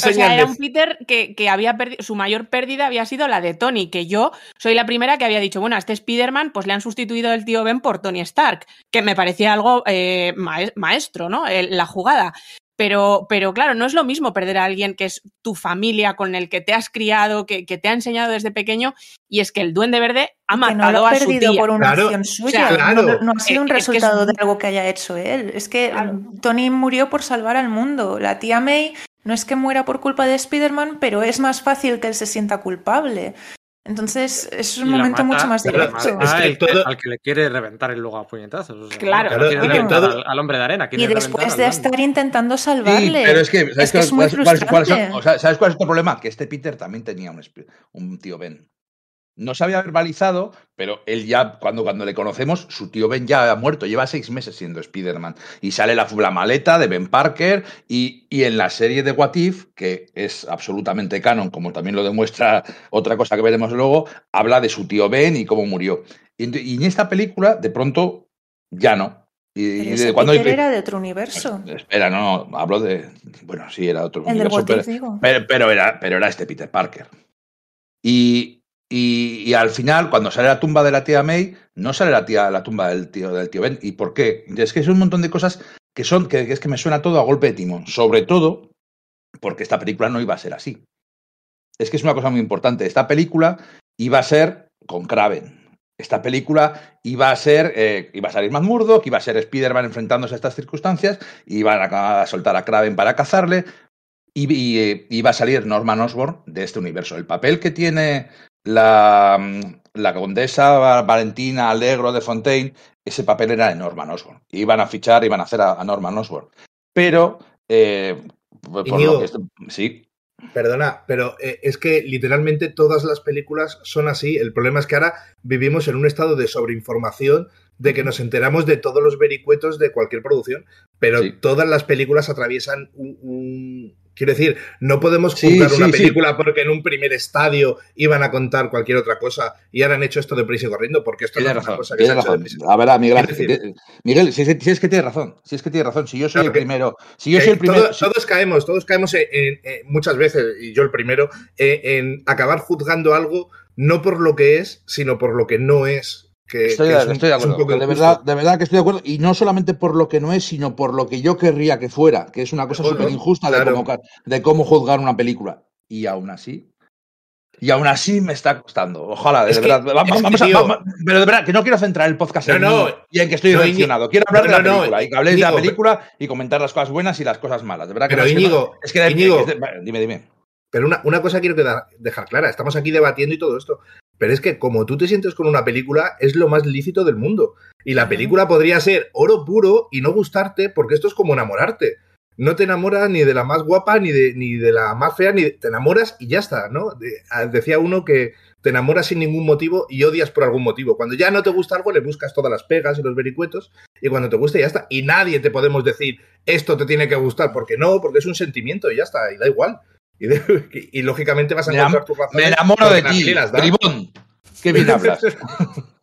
o sea, era un Peter que, que había perdido, su mayor pérdida había sido la de Tony, que yo soy la primera que había dicho, bueno, a este Spider-Man pues le han sustituido el tío Ben por Tony Stark, que me parecía algo eh, maestro, ¿no? la jugada. Pero, pero claro, no es lo mismo perder a alguien que es tu familia, con el que te has criado, que, te ha enseñado desde pequeño, y es que el Duende Verde ha matado no a su tía. por una acción suya, no, ha sido un resultado de algo que haya hecho él. Es que Tony murió por salvar al mundo. La tía May no es que muera por culpa de Spider-Man, pero es más fácil que él se sienta culpable. Entonces es un momento mucho más directo. Es que al que le quiere reventar el luego a puñetazos. claro, al, hombre de arena. Y después de estar intentando salvarle. pero es que, ¿sabes, cuál, es el problema? Que este Peter también tenía un, un tío Ben no se había verbalizado, pero él ya, cuando, cuando le conocemos, su tío Ben ya ha muerto, lleva seis meses siendo Spider-Man. Y sale la, la, maleta de Ben Parker y, y, en la serie de What If, que es absolutamente canon, como también lo demuestra otra cosa que veremos luego, habla de su tío Ben y cómo murió. Y, en esta película, de pronto, ya no. Y, de cuando era de otro universo. Espera, no, no, hablo de. Bueno, sí, era de otro universo. pero, pero, era, pero era este Peter Parker. Y, y, al final, cuando sale la tumba de la tía May, no sale la, tía, la tumba del tío, del tío Ben. ¿Y por qué? Es que es un montón de cosas que son, que, es que me suena todo a golpe de timón. Sobre todo porque esta película no iba a ser así. Es que es una cosa muy importante. Esta película iba a ser con Kraven. Esta película iba a ser, eh, iba a salir más Murdock, iba a ser Spider-Man enfrentándose a estas circunstancias, iban a, soltar a Kraven para cazarle, y, y, iba a salir Norman Osborn de este universo. El papel que tiene la, la condesa Valentina Alegro de Fontaine, ese papel era de Norman Osborn. Iban a fichar, iban a hacer a, Norman Osborn. Pero, eh, por lo que sí. Perdona, pero eh, es que literalmente todas las películas son así. El problema es que ahora vivimos en un estado de sobreinformación, de que nos enteramos de todos los vericuetos de cualquier producción, pero todas las películas atraviesan un, Quiero decir, no podemos juzgar una película porque en un primer estadio iban a contar cualquier otra cosa y ahora han hecho esto de prisa y corriendo, porque esto no es una cosa que se razón. A ver, Miguel, Miguel si, es que tiene razón, si es que tiene razón, si yo soy el primero, si yo soy el primero... Todos, caemos, todos caemos en, muchas veces, y yo el primero, en acabar juzgando algo no por lo que es, sino por lo que no es estoy, de acuerdo. De verdad, de verdad que estoy de acuerdo. Y no solamente por lo que no es, sino por lo que yo querría que fuera, que es una cosa súper injusta de, cómo, de cómo juzgar una película. Y aún así. Y aún así me está costando. Ojalá, de verdad. vamos, a, pero de verdad, que no quiero centrar el podcast en no, y en que estoy decepcionado. Quiero hablar de la película y que habléis de la película y comentar las cosas buenas y las cosas malas. De verdad que pero Íñigo, es que, dime, dime. Pero una, una cosa quiero dejar clara. Estamos aquí debatiendo y todo esto. Pero es que como tú te sientes con una película, es lo más lícito del mundo. Y la película podría ser oro puro y no gustarte, porque esto es como enamorarte. No te enamoras ni de la más guapa, ni de, ni de la más fea, ni te enamoras y ya está, ¿no? decía uno que te enamoras sin ningún motivo y odias por algún motivo. Cuando ya no te gusta algo, le buscas todas las pegas y los vericuetos, y cuando te gusta, ya está. Y nadie te podemos decir, esto te tiene que gustar, porque no, porque es un sentimiento y ya está, y da igual. *laughs* Y, lógicamente vas a encontrar tu razón. Me enamoro de ti, bribón. Qué bien hablas. *laughs*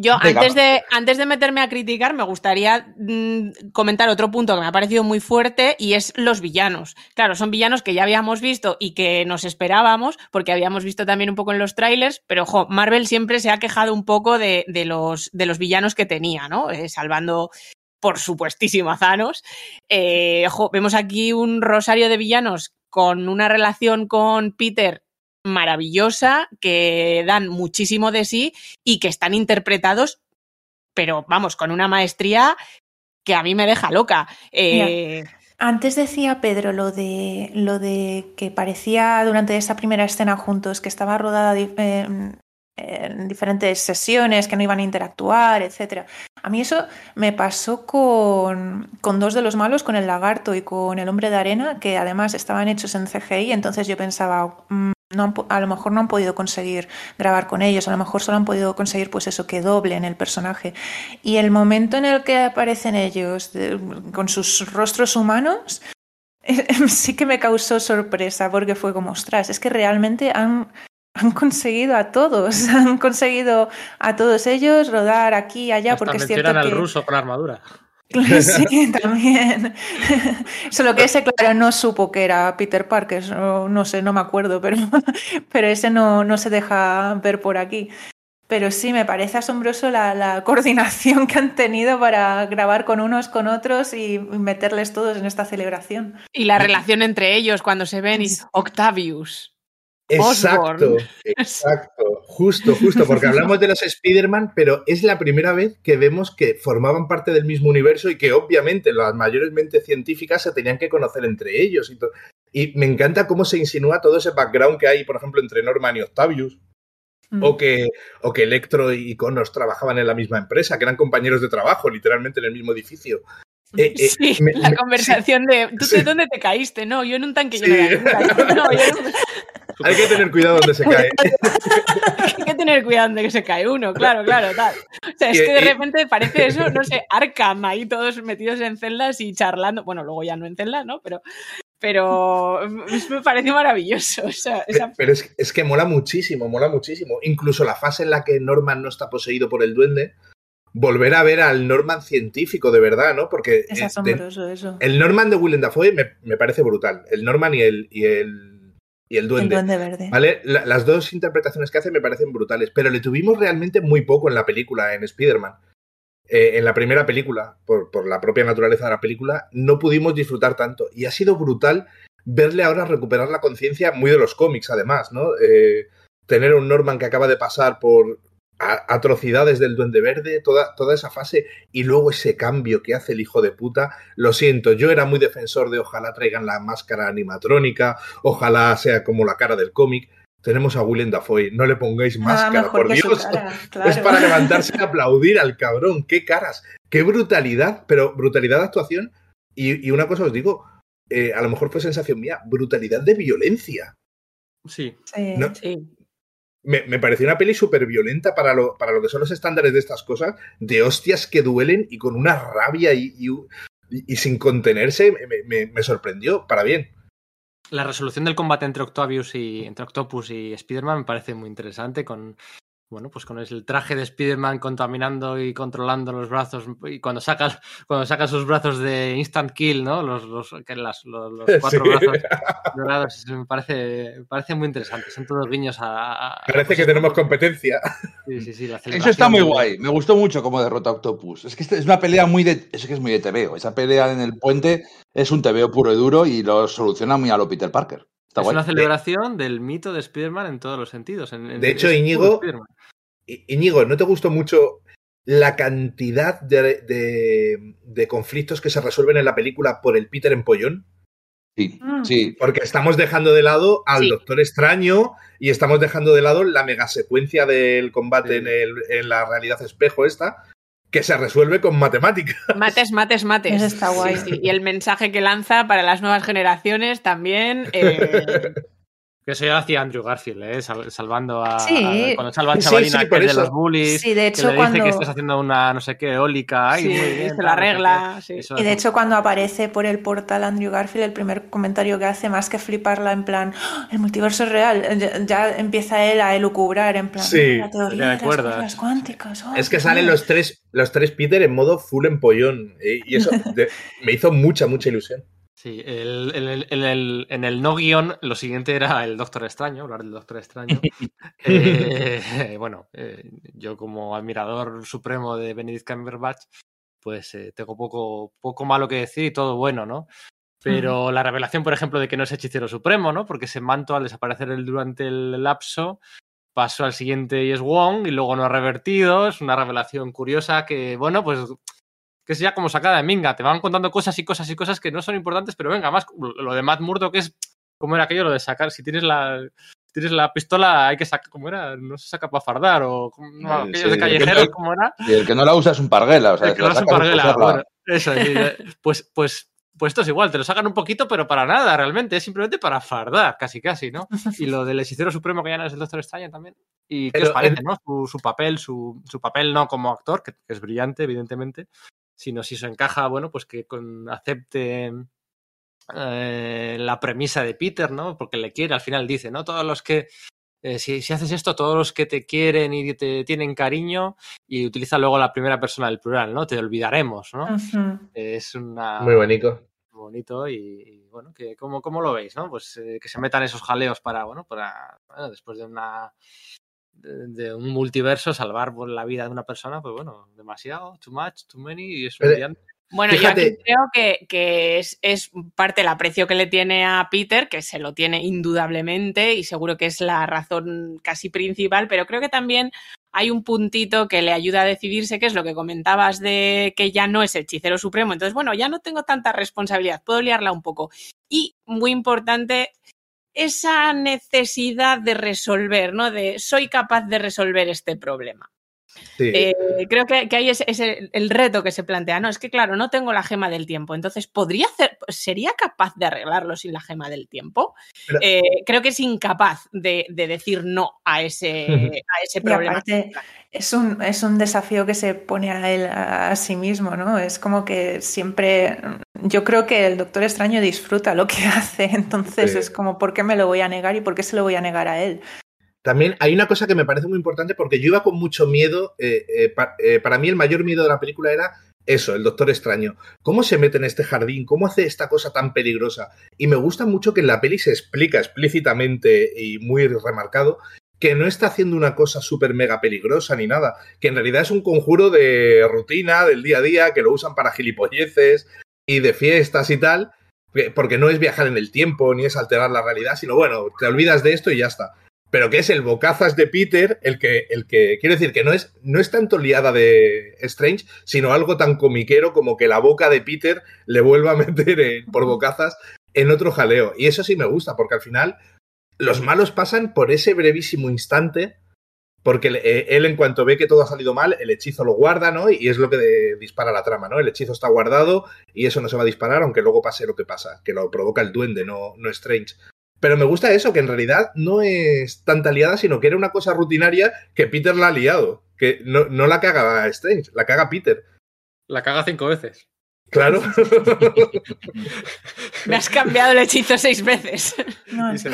Yo, antes de, antes de meterme a criticar, me gustaría mm, comentar otro punto que me ha parecido muy fuerte y es los villanos. Claro, son villanos que ya habíamos visto y que nos esperábamos, porque habíamos visto también un poco en los trailers, pero ojo, Marvel siempre se ha quejado un poco de, los, de los villanos que tenía, ¿no? Eh, salvando por supuestísimo a Thanos. Eh, ojo, vemos aquí un rosario de villanos con una relación con Peter maravillosa, que dan muchísimo de sí y que están interpretados, pero vamos, con una maestría que a mí me deja loca. Eh, Antes decía Pedro lo de lo de que parecía durante esa primera escena juntos que estaba rodada eh, en diferentes sesiones, que no iban a interactuar, etc. A mí eso me pasó con, con, dos de los malos, con el lagarto y con el hombre de arena, que además estaban hechos en CGI, entonces yo pensaba, mm, no a lo mejor no han podido conseguir grabar con ellos, a lo mejor solo han podido conseguir pues eso, que doblen el personaje. Y el momento en el que aparecen ellos con sus rostros humanos, *laughs* sí que me causó sorpresa porque fue como, ostras, es que realmente han, han conseguido a todos, *laughs* han conseguido a todos ellos rodar aquí y allá, porque es cierto al ruso con armadura. *laughs* Sí, también. *laughs* Solo que ese, claro, no supo que era Peter Parker, no, sé, no me acuerdo, pero, pero ese no, no se deja ver por aquí. Pero sí, me parece asombroso la, la, coordinación que han tenido para grabar con unos, con otros y meterles todos en esta celebración. Y la relación entre ellos cuando se ven y Octavius. Exacto, exacto, justo, justo, porque *laughs* hablamos de los Spider-Man, pero es la primera vez que vemos que formaban parte del mismo universo y que obviamente las mayores mentes científicas se tenían que conocer entre ellos. Y, y me encanta cómo se insinúa todo ese background que hay, por ejemplo, entre Norman y Octavius. Mm. O, que, o que Electro y Connors trabajaban en la misma empresa, que eran compañeros de trabajo, literalmente en el mismo edificio. Eh, eh, sí, la conversación de ¿tú de dónde te caíste? No, yo en un tanque lleno de no, yo *laughs* hay que tener cuidado donde se cae. *laughs* Hay que tener cuidado donde se cae uno, claro, claro, tal. O sea, es que de repente parece eso, no sé, Arkham ahí todos metidos en celdas y charlando. Bueno, luego ya no en celdas, ¿no? Pero, pero me pareció maravilloso. Pero es, es, que mola muchísimo, mola muchísimo. Incluso la fase en la que Norman no está poseído por el duende, volver a ver al Norman científico de verdad, ¿no? Porque es asombroso eso. El Norman de Willem Dafoe me, me, parece brutal. El Norman y el, y el y el duende. verde. ¿Vale? las dos interpretaciones que hace me parecen brutales, pero le tuvimos realmente muy poco en la película, en Spider-Man. Eh, en la primera película, por, por, la propia naturaleza de la película, no pudimos disfrutar tanto. Y ha sido brutal verle ahora recuperar la conciencia muy de los cómics, además, ¿no? Eh, tener un Norman que acaba de pasar por atrocidades del Duende Verde, toda, toda esa fase, y luego ese cambio que hace el hijo de puta. Lo siento, yo era muy defensor de ojalá traigan la máscara animatrónica, ojalá sea como la cara del cómic. Tenemos a Willem Dafoe, no le pongáis máscara, por Dios. *laughs* Es para levantarse y aplaudir al cabrón, qué caras, qué brutalidad, pero brutalidad de actuación. Y, una cosa os digo, eh, a lo mejor fue sensación mía, brutalidad de violencia. Sí. sí me, pareció una peli súper violenta para lo, para lo que son los estándares de estas cosas, de hostias que duelen y con una rabia y, y, sin contenerse, me, me, sorprendió, para bien. La resolución del combate entre Octavius y entre Octopus y Spider-Man me parece muy interesante con bueno, pues con el traje de Spider-Man contaminando y controlando los brazos y cuando saca, *laughs* cuando saca sus brazos de instant kill, ¿no? Los, los, los, *laughs* los cuatro brazos dorados, me parece, me parece muy interesante. Son todos guiños a... Parece pues que tenemos competencia. Sí, sí, sí. *laughs* Eso está muy guay. Me gustó mucho cómo derrota a Octopus. Es que es una pelea muy de... Es que es muy de TVO. Esa pelea en el puente es un TVO puro y duro y lo soluciona muy a lo Peter Parker. es una celebración del mito de Spider-Man en todos los sentidos. de hecho, Íñigo, Íñigo, ¿no te gustó mucho la cantidad de, conflictos que se resuelven en la película por el Peter Empollón? Sí, mm. sí. Porque estamos dejando de lado al Doctor Extraño y estamos dejando de lado la megasecuencia del combate en, la realidad espejo esta, que se resuelve con matemáticas. Mates, mates, mates. está guay. Y el mensaje que lanza para las nuevas generaciones también. Eh, *laughs* Que eso ya lo hacía Andrew Garfield, ¿eh? salvando a, sí. cuando salva a Chavalina que es de los bullies. Sí, de hecho, que le cuando... dice que estás haciendo una no sé qué eólica. Ay, sí, muy bien, la regla. y de hecho, cuando aparece por el portal Andrew Garfield, el primer comentario que hace, más que fliparla en plan, ¡Ah! el multiverso es real, ya, empieza él a elucubrar en plan, la teoría de las cuánticas. Oh, es que salen los tres, los tres Peter en modo full empollón. ¿eh? Y eso *laughs* me hizo mucha, mucha ilusión. Sí, en el no guion lo siguiente era el Doctor Extraño, hablar del Doctor Extraño. *laughs* Eh, bueno, eh, yo como admirador supremo de Benedict Cumberbatch, pues eh, tengo poco, poco malo que decir y todo bueno, ¿no? Pero la revelación, por ejemplo, de que no es hechicero supremo, ¿no? Porque ese manto al desaparecer durante el lapso pasó al siguiente y es Wong y luego no ha revertido. Es una revelación curiosa que, bueno, pues que es ya como sacada de minga. Te van contando cosas y cosas y cosas que no son importantes, pero venga, más lo de Matt Murdock es como era aquello lo de sacar, si tienes la tienes la pistola hay que sacar, ¿cómo era? No se saca para fardar o no, aquellos de callejeros, ¿cómo era? Y el que no la usa es un parguela, o sea, el que no es un parguela, bueno, eso, pues, pues, pues esto es igual, te lo sacan un poquito, pero para nada, realmente, es simplemente para fardar, casi casi, ¿no? Y lo del hechicero supremo que ya no es el Doctor Extraño también. ¿Y qué os parece, no? Su, papel, su, su, papel no como actor, que, es brillante, evidentemente, sino si eso encaja, bueno, pues que con, acepte eh, la premisa de Peter, ¿no? Porque le quiere, al final dice, ¿no? Todos los que, eh, si, si, haces esto, todos los que te quieren y te tienen cariño, y utiliza luego la primera persona del plural, ¿no? Te olvidaremos, ¿no? Es una... Muy bonito. Bonito y, bueno, que ¿cómo, ¿cómo, lo veis, no? Pues eh, que se metan esos jaleos para, bueno, para, bueno, después de una de, un multiverso, salvar la vida de una persona, pues bueno, demasiado, too much, too many, y es Bueno, yo aquí creo que, que es, es, parte del aprecio que le tiene a Peter, que se lo tiene indudablemente y seguro que es la razón casi principal, pero creo que también hay un puntito que le ayuda a decidirse, que es lo que comentabas de que ya no es el hechicero supremo. Entonces, bueno, ya no tengo tanta responsabilidad, puedo liarla un poco. Y muy importante, esa necesidad de resolver, ¿no? De soy capaz de resolver este problema. Eh, creo que, ahí es, el, reto que se plantea. No, es que claro, no tengo la gema del tiempo. Entonces, ¿podría hacer, sería capaz de arreglarlo sin la gema del tiempo? Eh, creo que es incapaz de, decir no a ese, *laughs* a ese problema. es un, es un desafío que se pone a él a, sí mismo, ¿no? Es como que siempre. Yo creo que el Doctor Extraño disfruta lo que *laughs* hace. Entonces es como, ¿por qué me lo voy a negar y por qué se lo voy a negar a él? También hay una cosa que me parece muy importante porque yo iba con mucho miedo. Eh, eh, eh, para mí el mayor miedo de la película era eso, el Doctor Extraño. ¿Cómo se mete en este jardín? ¿Cómo hace esta cosa tan peligrosa? Y me gusta mucho que en la peli se explica explícitamente y muy remarcado que no está haciendo una cosa súper mega peligrosa ni nada, que en realidad es un conjuro de rutina, del día a día, que lo usan para gilipolleces y de fiestas y tal, porque no es viajar en el tiempo ni es alterar la realidad, sino bueno, te olvidas de esto y ya está pero que es el bocazas de Peter el que, el que quiero decir que no es, no es tanto liada de Strange, sino algo tan comiquero como que la boca de Peter le vuelva a meter por bocazas en otro jaleo. Y eso sí me gusta, porque al final los malos pasan por ese brevísimo instante, porque eh, él en cuanto ve que todo ha salido mal, el hechizo lo guarda, ¿no? Y es lo que dispara la trama, ¿no? El hechizo está guardado y eso no se va a disparar, aunque luego pase lo que pasa, que lo provoca el duende, no, no Strange. Pero me gusta eso, que en realidad no es tanta liada, sino que era una cosa rutinaria que Peter la ha liado. Que no, no la caga Strange, la caga Peter. La caga cinco veces. Claro. *laughs* Me has cambiado el hechizo seis veces.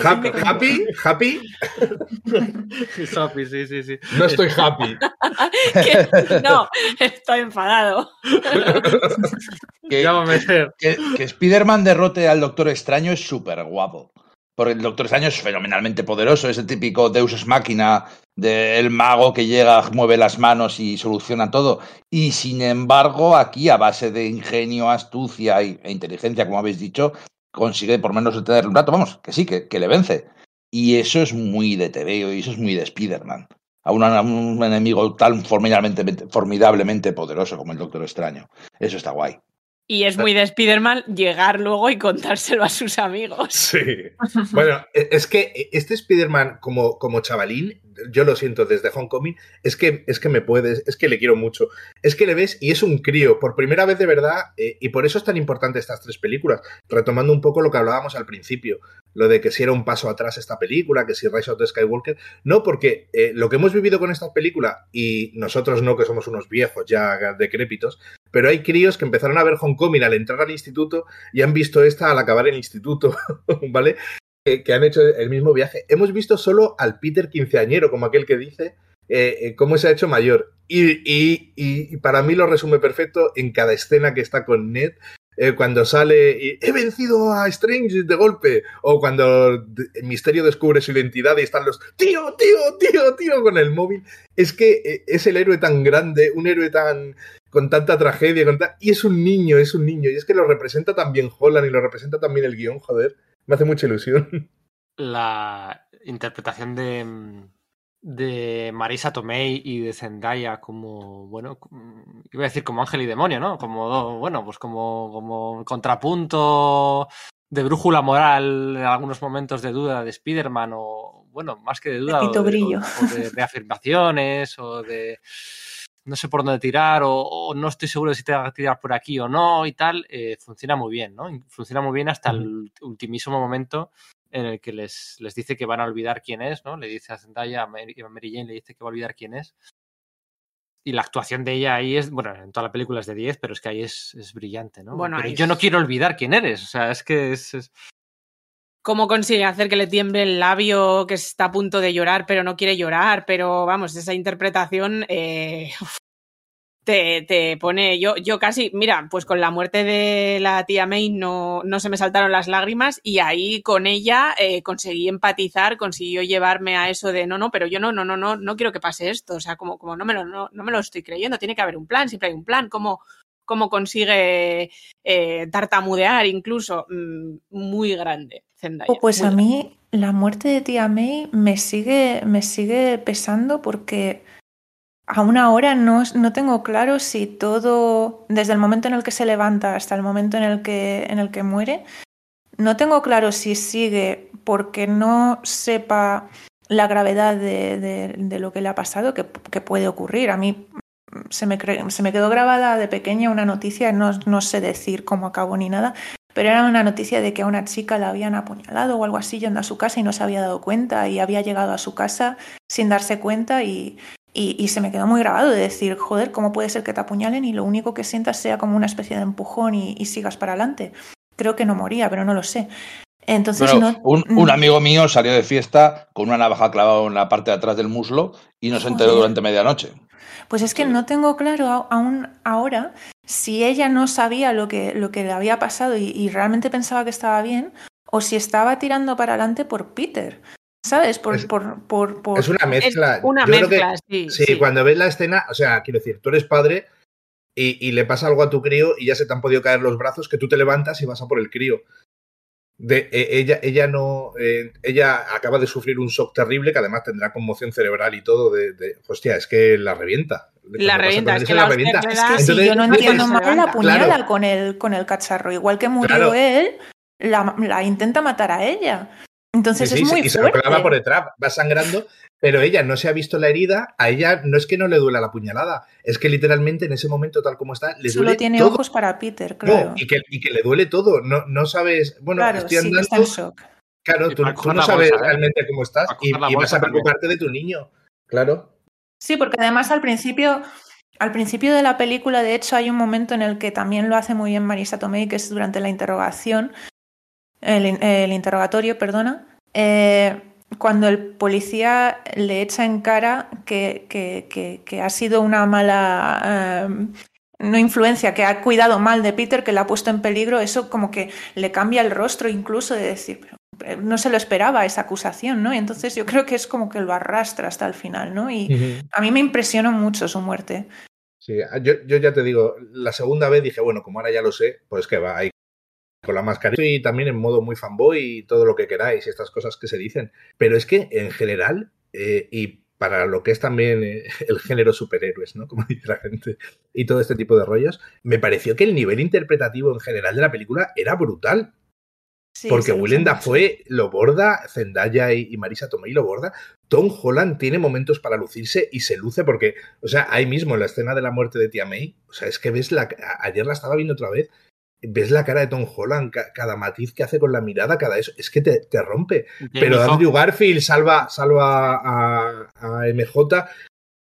happy, happy, happy. happy, sí, sí, sí. No estoy happy. *laughs* no, estoy enfadado. que, que, que Spider-Man derrote al Doctor Extraño es súper guapo. Porque el Doctor Extraño es fenomenalmente poderoso, es el típico Deus Ex Máquina del mago que llega, mueve las manos y soluciona todo. Y sin embargo, aquí, a base de ingenio, astucia e inteligencia, como habéis dicho, consigue por menos detenerle un rato. Vamos, que sí, que, le vence. Y eso es muy de TV y eso es muy de Spider-Man. A un, a un, enemigo tan formidablemente, formidablemente poderoso como el Doctor Extraño. Eso está guay. Y es muy de Spider-Man llegar luego y contárselo a sus amigos. Sí. *laughs* Bueno, e, es que este Spider-Man como, como chavalín, yo lo siento desde Homecoming, es que, es que me puedes, es que le quiero mucho. Es que le ves y es un crío, por primera vez de verdad, eh, y por eso es tan importante estas tres películas, retomando un poco lo que hablábamos al principio, lo de que si era un paso atrás esta película, que si Rise of the Skywalker, no, porque eh, lo que hemos vivido con esta película, y nosotros no, que somos unos viejos ya decrépitos, pero hay críos que empezaron a ver Homecoming al entrar al instituto y han visto esta al acabar el instituto, *laughs* ¿vale? Que, han hecho el mismo viaje. Hemos visto solo al Peter quinceañero, como aquel que dice, eh, eh, cómo se ha hecho mayor. Y, para mí lo resume perfecto en cada escena que está con Ned. Eh, cuando sale y he vencido a Strange de golpe, o cuando Misterio descubre su identidad y están los tío, tío, tío, tío con el móvil. Es que es el héroe tan grande, un héroe tan, con tanta tragedia, y es un niño, es un niño, y es que lo representa también Holland y lo representa también el guion, joder, me hace mucha ilusión. La interpretación de, de Marisa Tomei y de Zendaya como, bueno, iba a decir como ángel y demonio, ¿no? Como, bueno, pues como, como contrapunto de brújula moral en algunos momentos de duda de Spider-Man o, bueno, más que de duda, o de, o de reafirmaciones o de no sé por dónde tirar o, no estoy seguro de si te va a tirar por aquí o no y tal, eh, funciona muy bien, ¿no? Funciona muy bien hasta el ultimísimo momento en el que les, les dice que van a olvidar quién es, ¿no? Le dice a Zendaya, a Mary, Jane le dice que va a olvidar quién es. Y la actuación de ella ahí es, bueno, en toda la película es de 10, pero es que ahí es, es brillante, ¿no? Bueno, yo no quiero olvidar quién eres, o sea, es que es, cómo consigue hacer que le tiemble el labio, que está a punto de llorar, pero no quiere llorar, pero vamos, esa interpretación eh, *laughs* te, te, pone, yo, yo casi, mira, pues con la muerte de la tía May no, no se me saltaron las lágrimas y ahí con ella eh, conseguí empatizar, consiguió llevarme a eso de no, no, pero yo no, no, no, no, no quiero que pase esto, o sea, como, como no, me lo, no, no me lo estoy creyendo, tiene que haber un plan, siempre hay un plan, como cómo consigue eh, tartamudear incluso, mm, muy grande. Zendaya, oh, pues a mí la muerte de tía May me sigue, me sigue pesando porque aún ahora no, no tengo claro si todo, desde el momento en el que se levanta hasta el momento en el que, en el que muere, no tengo claro si sigue porque no sepa la gravedad de, de, lo que le ha pasado, que, puede ocurrir. A mí se me, se me quedó grabada de pequeña una noticia, no, no sé decir cómo acabó ni nada, pero era una noticia de que a una chica la habían apuñalado o algo así yendo a su casa y no se había dado cuenta y había llegado a su casa sin darse cuenta y, y, se me quedó muy grabado de decir, joder, ¿cómo puede ser que te apuñalen y lo único que sientas sea como una especie de empujón y, sigas para adelante? Creo que no moría, pero no lo sé. Entonces, un, un, amigo mío salió de fiesta con una navaja clavada en la parte de atrás del muslo y no se enteró durante medianoche. Pues es que no tengo claro aún ahora si ella no sabía lo que, lo que le había pasado y, realmente pensaba que estaba bien o si estaba tirando para adelante por Peter. ¿Sabes? Por, es, por, por, es una mezcla. una mezcla, sí, sí, cuando ves la escena, o sea, quiero decir, tú eres padre y, y, le pasa algo a tu crío y ya se te han podido caer los brazos que tú te levantas y vas a por el crío. De, e, ella, ella no, eh, ella acaba de sufrir un shock terrible que además tendrá conmoción cerebral y todo de, hostia, es que la revienta. La revienta, es que la, revienta. Es que si yo no entiendo mal la puñalada con, el, con el cacharro, igual que murió él, la, la, intenta matar a ella. Entonces es muy y se lo clava por detrás, va sangrando, pero ella no se ha visto la herida, a ella no es que no le duela la puñalada, es que literalmente en ese momento tal como está, le Solo duele tiene ojos para Peter, claro. y, que, y, que, le duele todo, no, no sabes, bueno, claro, estoy andando... está en shock. Claro, tú, tú no sabes ¿eh? realmente cómo estás y, y vas a preocuparte de tu niño, claro. Sí, porque además al principio Al principio de la película, de hecho, hay un momento en el que también lo hace muy bien Marisa Tomei, que es durante la interrogación, el, interrogatorio, perdona, eh, cuando el policía le echa en cara que, que, que, ha sido una mala eh, no influencia, que ha cuidado mal de Peter, que le ha puesto en peligro, eso como que le cambia el rostro incluso de decir, pero no se lo esperaba esa acusación, ¿no? Y entonces yo creo que es como que lo arrastra hasta el final, ¿no? Y a mí me impresionó mucho su muerte. Sí, yo, yo, ya te digo, la segunda vez dije, bueno, como ahora ya lo sé, pues que va ahí con la mascarilla y también en modo muy fanboy y todo lo que queráis y estas cosas que se dicen. Pero es que en general, eh, y para lo que es también eh, *laughs* el género superhéroes, ¿no? Como *laughs* dice la gente, y todo este tipo de rollos, me pareció que el nivel interpretativo en general de la película era brutal. porque Willem Dafoe lo borda, Zendaya y, Marisa Tomei lo borda. Tom Holland tiene momentos para lucirse y se luce porque, o sea, ahí mismo en la escena de la muerte de Tia May, o sea, es que ves la. Ayer la estaba viendo otra vez ves la cara de Tom Holland, cada matiz que hace con la mirada, cada eso, es que te, rompe. Pero Andrew Garfield salva, salva a, MJ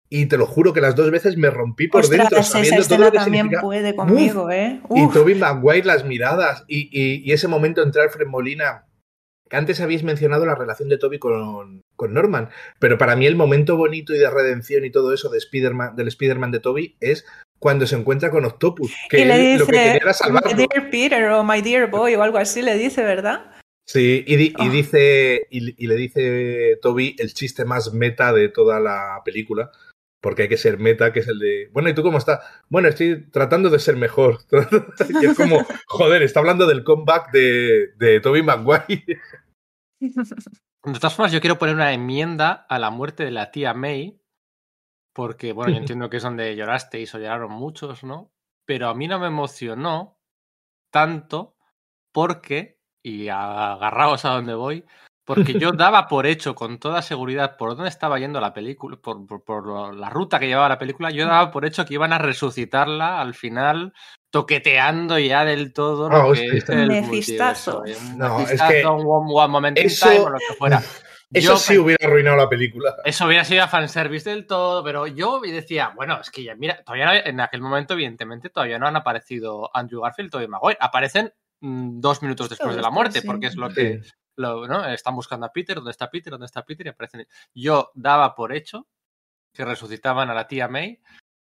y te lo juro que las dos veces me rompí por dentro. Sabiendo esa todo también puede conmigo, ¿eh? Y Toby Maguire las miradas y, ese momento entrar Fred Molina que antes habéis mencionado la relación de Toby con, con, Norman, pero para mí el momento bonito y de redención y todo eso de Spider-Man, del Spider-Man de Toby es cuando se encuentra con Octopus, que le lo que quería era salvarlo. My dear Peter o My dear boy o algo así le dice, ¿verdad? Sí, y, ah. dice y, le dice Toby el chiste más meta de toda la película, porque hay que ser meta, que es el de, bueno, ¿y tú cómo estás? Bueno, estoy tratando de ser mejor. *laughs* y es como, *laughs* joder, está hablando del comeback de, de Toby Maguire. *laughs* De todas formas, yo quiero poner una enmienda a la muerte de la tía May, porque, bueno, yo *laughs* entiendo que es donde llorasteis o lloraron muchos, ¿no? Pero a mí no me emocionó tanto porque, y agarraos a donde voy, porque yo *laughs* daba por hecho con toda seguridad por dónde estaba yendo la película, por, por, la ruta que llevaba la película, yo daba por hecho que iban a resucitarla al final, toqueteando ya del todo lo oh, que es el Mefistazo. No, es que un, one, moment eso... lo que fuera. *laughs* Eso sí hubiera arruinado la película. Eso hubiera sido fanservice del todo, pero yo decía, bueno, es que ya, mira, todavía en aquel momento, evidentemente, todavía no han aparecido Andrew Garfield y Maguire. Aparecen mm, dos minutos después de la muerte, porque es lo que ¿no? están buscando a Peter, ¿dónde está Peter? ¿Dónde está Peter? Y aparecen. Yo daba por hecho que resucitaban a la tía May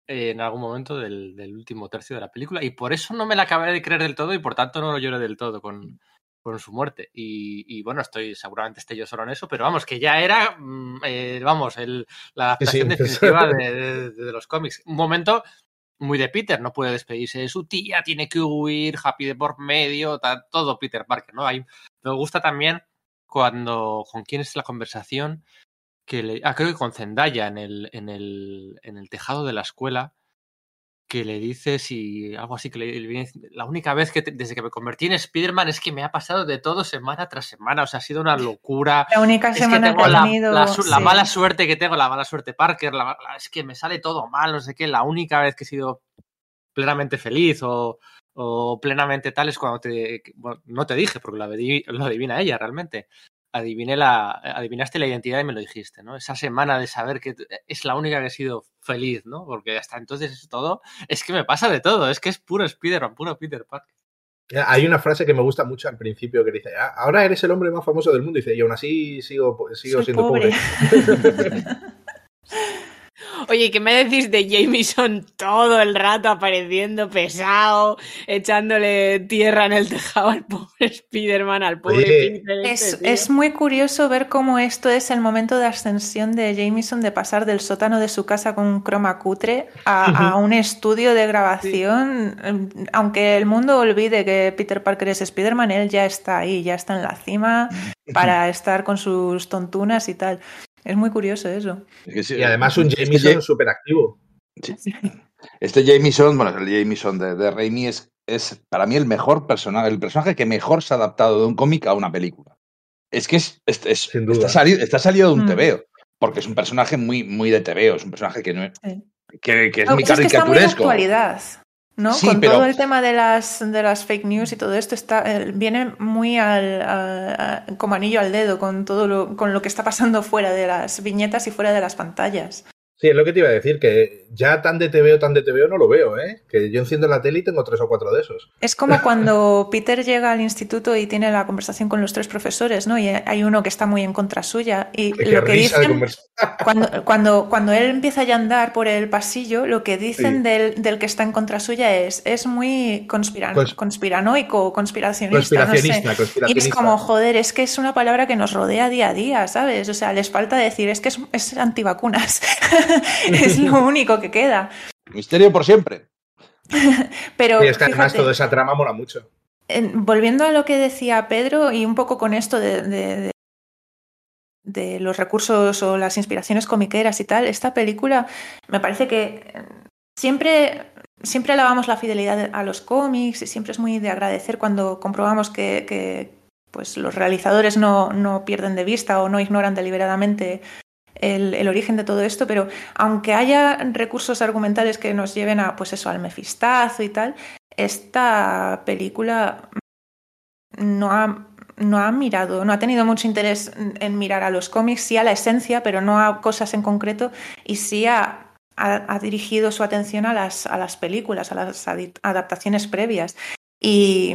en algún momento del, del, último tercio de la película, y por eso no me la acabé de creer del todo, y por tanto no lo lloré del todo con, con su muerte. Y, bueno, estoy seguramente esté yo solo en eso, pero vamos, que ya era, mm, eh, vamos, el, la adaptación *laughs* definitiva de, los cómics. Un momento muy de Peter, no puede despedirse de su tía, tiene que huir, Happy de por medio, todo Peter Parker, ¿no? Hay, me gusta también cuando, con quién es la conversación, que le, ah, creo que con Zendaya en el, en el, en el tejado de la escuela, que le dice si algo así que le, la única vez que desde que me convertí en Spider-Man es que me ha pasado de todo semana tras semana, o sea, ha sido una locura. La única semana que, la, la, mala suerte que tengo, la mala suerte Parker, es que me sale todo mal, no sé qué, la única vez que he sido plenamente feliz o, o plenamente tal es cuando te, bueno, no te dije porque lo, lo adivina ella realmente, adiviné la, adivinaste la identidad y me lo dijiste, ¿no? Esa semana de saber que es la única que he sido feliz, ¿no? Porque hasta entonces es todo, es que me pasa de todo, es que es puro Spider-Man, puro Peter Parker. Hay una frase que me gusta mucho al principio que dice, ah, ahora eres el hombre más famoso del mundo, y dice, y aún así sigo, sigo siendo pobre. *laughs* *laughs* Oye, ¿qué me decís de Jameson todo el rato apareciendo pesado, echándole tierra en el tejado al pobre Spider-Man, al pobre Peter? Este, es, muy curioso ver cómo esto es el momento de ascensión de Jameson de pasar del sótano de su casa con un croma cutre a, un estudio de grabación. Aunque el mundo olvide que Peter Parker es Spider-Man, él ya está ahí, ya está en la cima para estar con sus tontunas y tal. Es muy curioso eso. y además un este Jameson súper activo. Este Jameson, bueno, el Jameson de, de Raimi es, es para mí el mejor personaje, el personaje que mejor se ha adaptado de un cómic a una película. Es que es, está, salido, está salido de un mm. tebeo, porque es un personaje muy, muy de tebeo, es un personaje que no es, que, es muy caricaturesco. actualidad. ¿No? con todo el tema de las, de las fake news y todo esto está, eh, viene muy al, como anillo al dedo con todo lo, con lo que está pasando fuera de las viñetas y fuera de las pantallas. Sí, es lo que te iba a decir, que ya tan de TVO, tan de TVO no lo veo, ¿eh? Que yo enciendo la tele y tengo tres o cuatro de esos. Es como *laughs* cuando Peter llega al instituto y tiene la conversación con los tres profesores, ¿no? Y hay uno que está muy en contra suya. Y lo que dicen, *laughs* cuando, cuando, cuando él empieza a andar por el pasillo, lo que dicen del, del, que está en contra suya es, es muy conspirano, conspiranoico, conspiracionista. Conspiracionista, conspiracionista, Y es como, joder, es que es una palabra que nos rodea día a día, ¿sabes? O sea, les falta decir, es que es, es antivacunas. *laughs* *laughs* es lo único que queda. Misterio por siempre. *laughs* Pero. Y es que además toda esa trama mola mucho. volviendo a lo que decía Pedro, y un poco con esto de, de, los recursos o las inspiraciones comiqueras y tal, esta película me parece que siempre. Siempre alabamos la fidelidad a los cómics y siempre es muy de agradecer cuando comprobamos que, que pues los realizadores no, no, pierden de vista o no ignoran deliberadamente el, origen de todo esto, pero aunque haya recursos argumentales que nos lleven a, pues eso, al mefistazo y tal, esta película no ha, no ha mirado, no ha tenido mucho interés en mirar a los cómics, sí a la esencia, pero no a cosas en concreto, y sí ha, dirigido su atención a las, a las películas, a las adaptaciones previas. Y,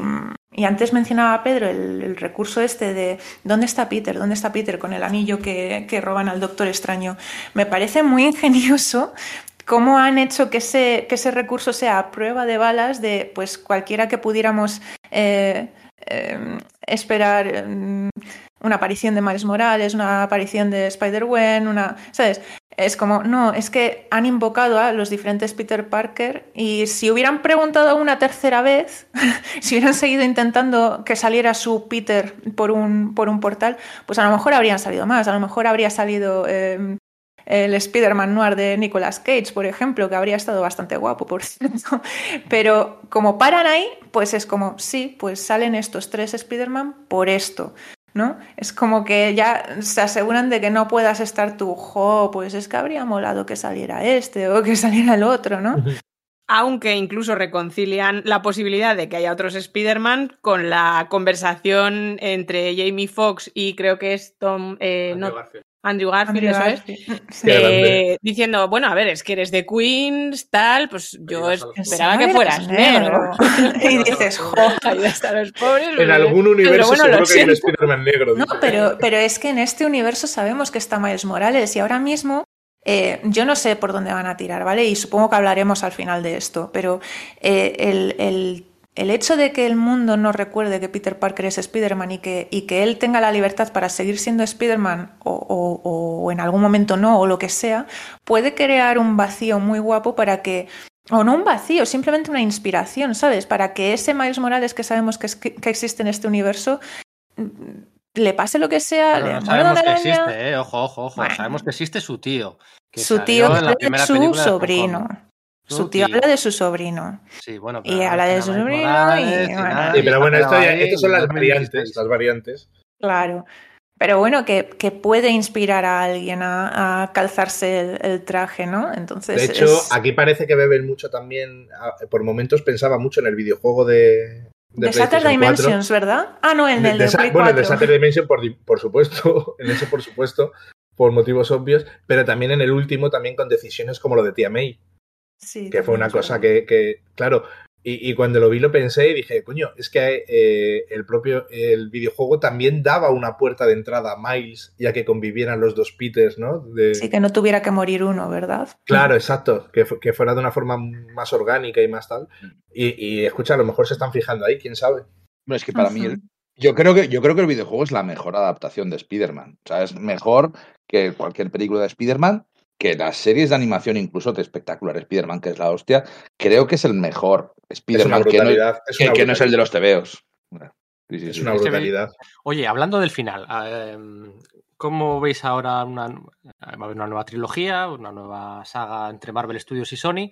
antes mencionaba Pedro el, recurso este de ¿dónde está Peter? ¿Dónde está Peter? con el anillo que, roban al Doctor Extraño. Me parece muy ingenioso cómo han hecho que ese, que ese recurso sea prueba de balas de pues cualquiera que pudiéramos eh, eh, esperar mm, una aparición de Miles Morales, una aparición de Spider-Gwen, una, ¿sabes? Es como, no, es que han invocado a los diferentes Peter Parker y si hubieran preguntado una tercera vez, *laughs* si hubieran seguido intentando que saliera su Peter por un, por un portal, pues a lo mejor habrían salido más, a lo mejor habría salido em, el Spider-Man noir de Nicolas Cage, por ejemplo, que habría estado bastante guapo, por *laughs* cierto. Pero como paran ahí, pues es como, sí, pues salen estos tres Spider-Man por esto. ¿no? Es como que ya se aseguran de que no puedas estar tú, jo, pues es que habría molado que saliera este o que *laughs* saliera el otro, ¿no? Aunque incluso reconcilian la posibilidad de que haya otros Spider-Man con la conversación entre Jamie Foxx y creo que es Tom. Eh, Andrew Garfield, eso es. diciendo, bueno, a ver, es que eres de Queens, tal, pues yo esperaba que fueras *laughs* negro. y dices, *laughs* joder. Ahí están los pobres. En algún universo bueno, seguro que hay un Spider-Man negro. No, pero, pero es que en este universo sabemos que está Miles Morales y ahora mismo eh, yo no sé por dónde van a tirar, ¿vale? Y supongo que hablaremos al final de esto, pero eh, el, el el hecho de que el mundo no recuerde que Peter Parker es Spider-Man y que, y que él tenga la libertad para seguir siendo Spider-Man o, o, en algún momento no, o lo que sea, puede crear un vacío muy guapo para que, o no un vacío, simplemente una inspiración, ¿sabes? Para que ese Miles Morales que sabemos que, que existe en este universo mm, le pase lo que sea. le sabemos que existe, ¿eh? ojo, ojo, ojo. Sabemos que existe su tío. su tío es su sobrino. Su tío habla de su sobrino. Sí, bueno, y habla de su sobrino y, Sí, pero bueno, esto estas son las variantes, las variantes. Claro. Pero bueno, que, que puede inspirar a alguien a, calzarse el, traje, ¿no? Entonces. De hecho, aquí parece que beben mucho también. Por momentos pensaba mucho en el videojuego de. De, de Dimensions, ¿verdad? Ah, no, en el de, de Bueno, el de Saturday Dimensions, por, por supuesto. *laughs* En ese, por supuesto, por motivos obvios. Pero también en el último, también con decisiones como lo de Tia May que fue una cosa que, claro, y, cuando lo vi lo pensé y dije, coño, es que eh, el propio el videojuego también daba una puerta de entrada a Miles, ya que convivieran los dos Peters, ¿no? Sí, que no tuviera que morir uno, ¿verdad? Claro, exacto, que, que fuera de una forma más orgánica y más tal. Y, escucha, a lo mejor se están fijando ahí, quién sabe. Bueno, es que para mí, yo, creo que, yo creo que el videojuego es la mejor adaptación de Spider-Man. O sea, es mejor que cualquier película de Spider-Man que las series de animación, incluso de espectacular Spider-Man, que es la hostia, creo que es el mejor Spider-Man que, no, que, no, es el de los tebeos. es una brutalidad. Oye, hablando del final, em, ¿cómo veis ahora una, una nueva trilogía, una nueva saga entre Marvel Studios y Sony?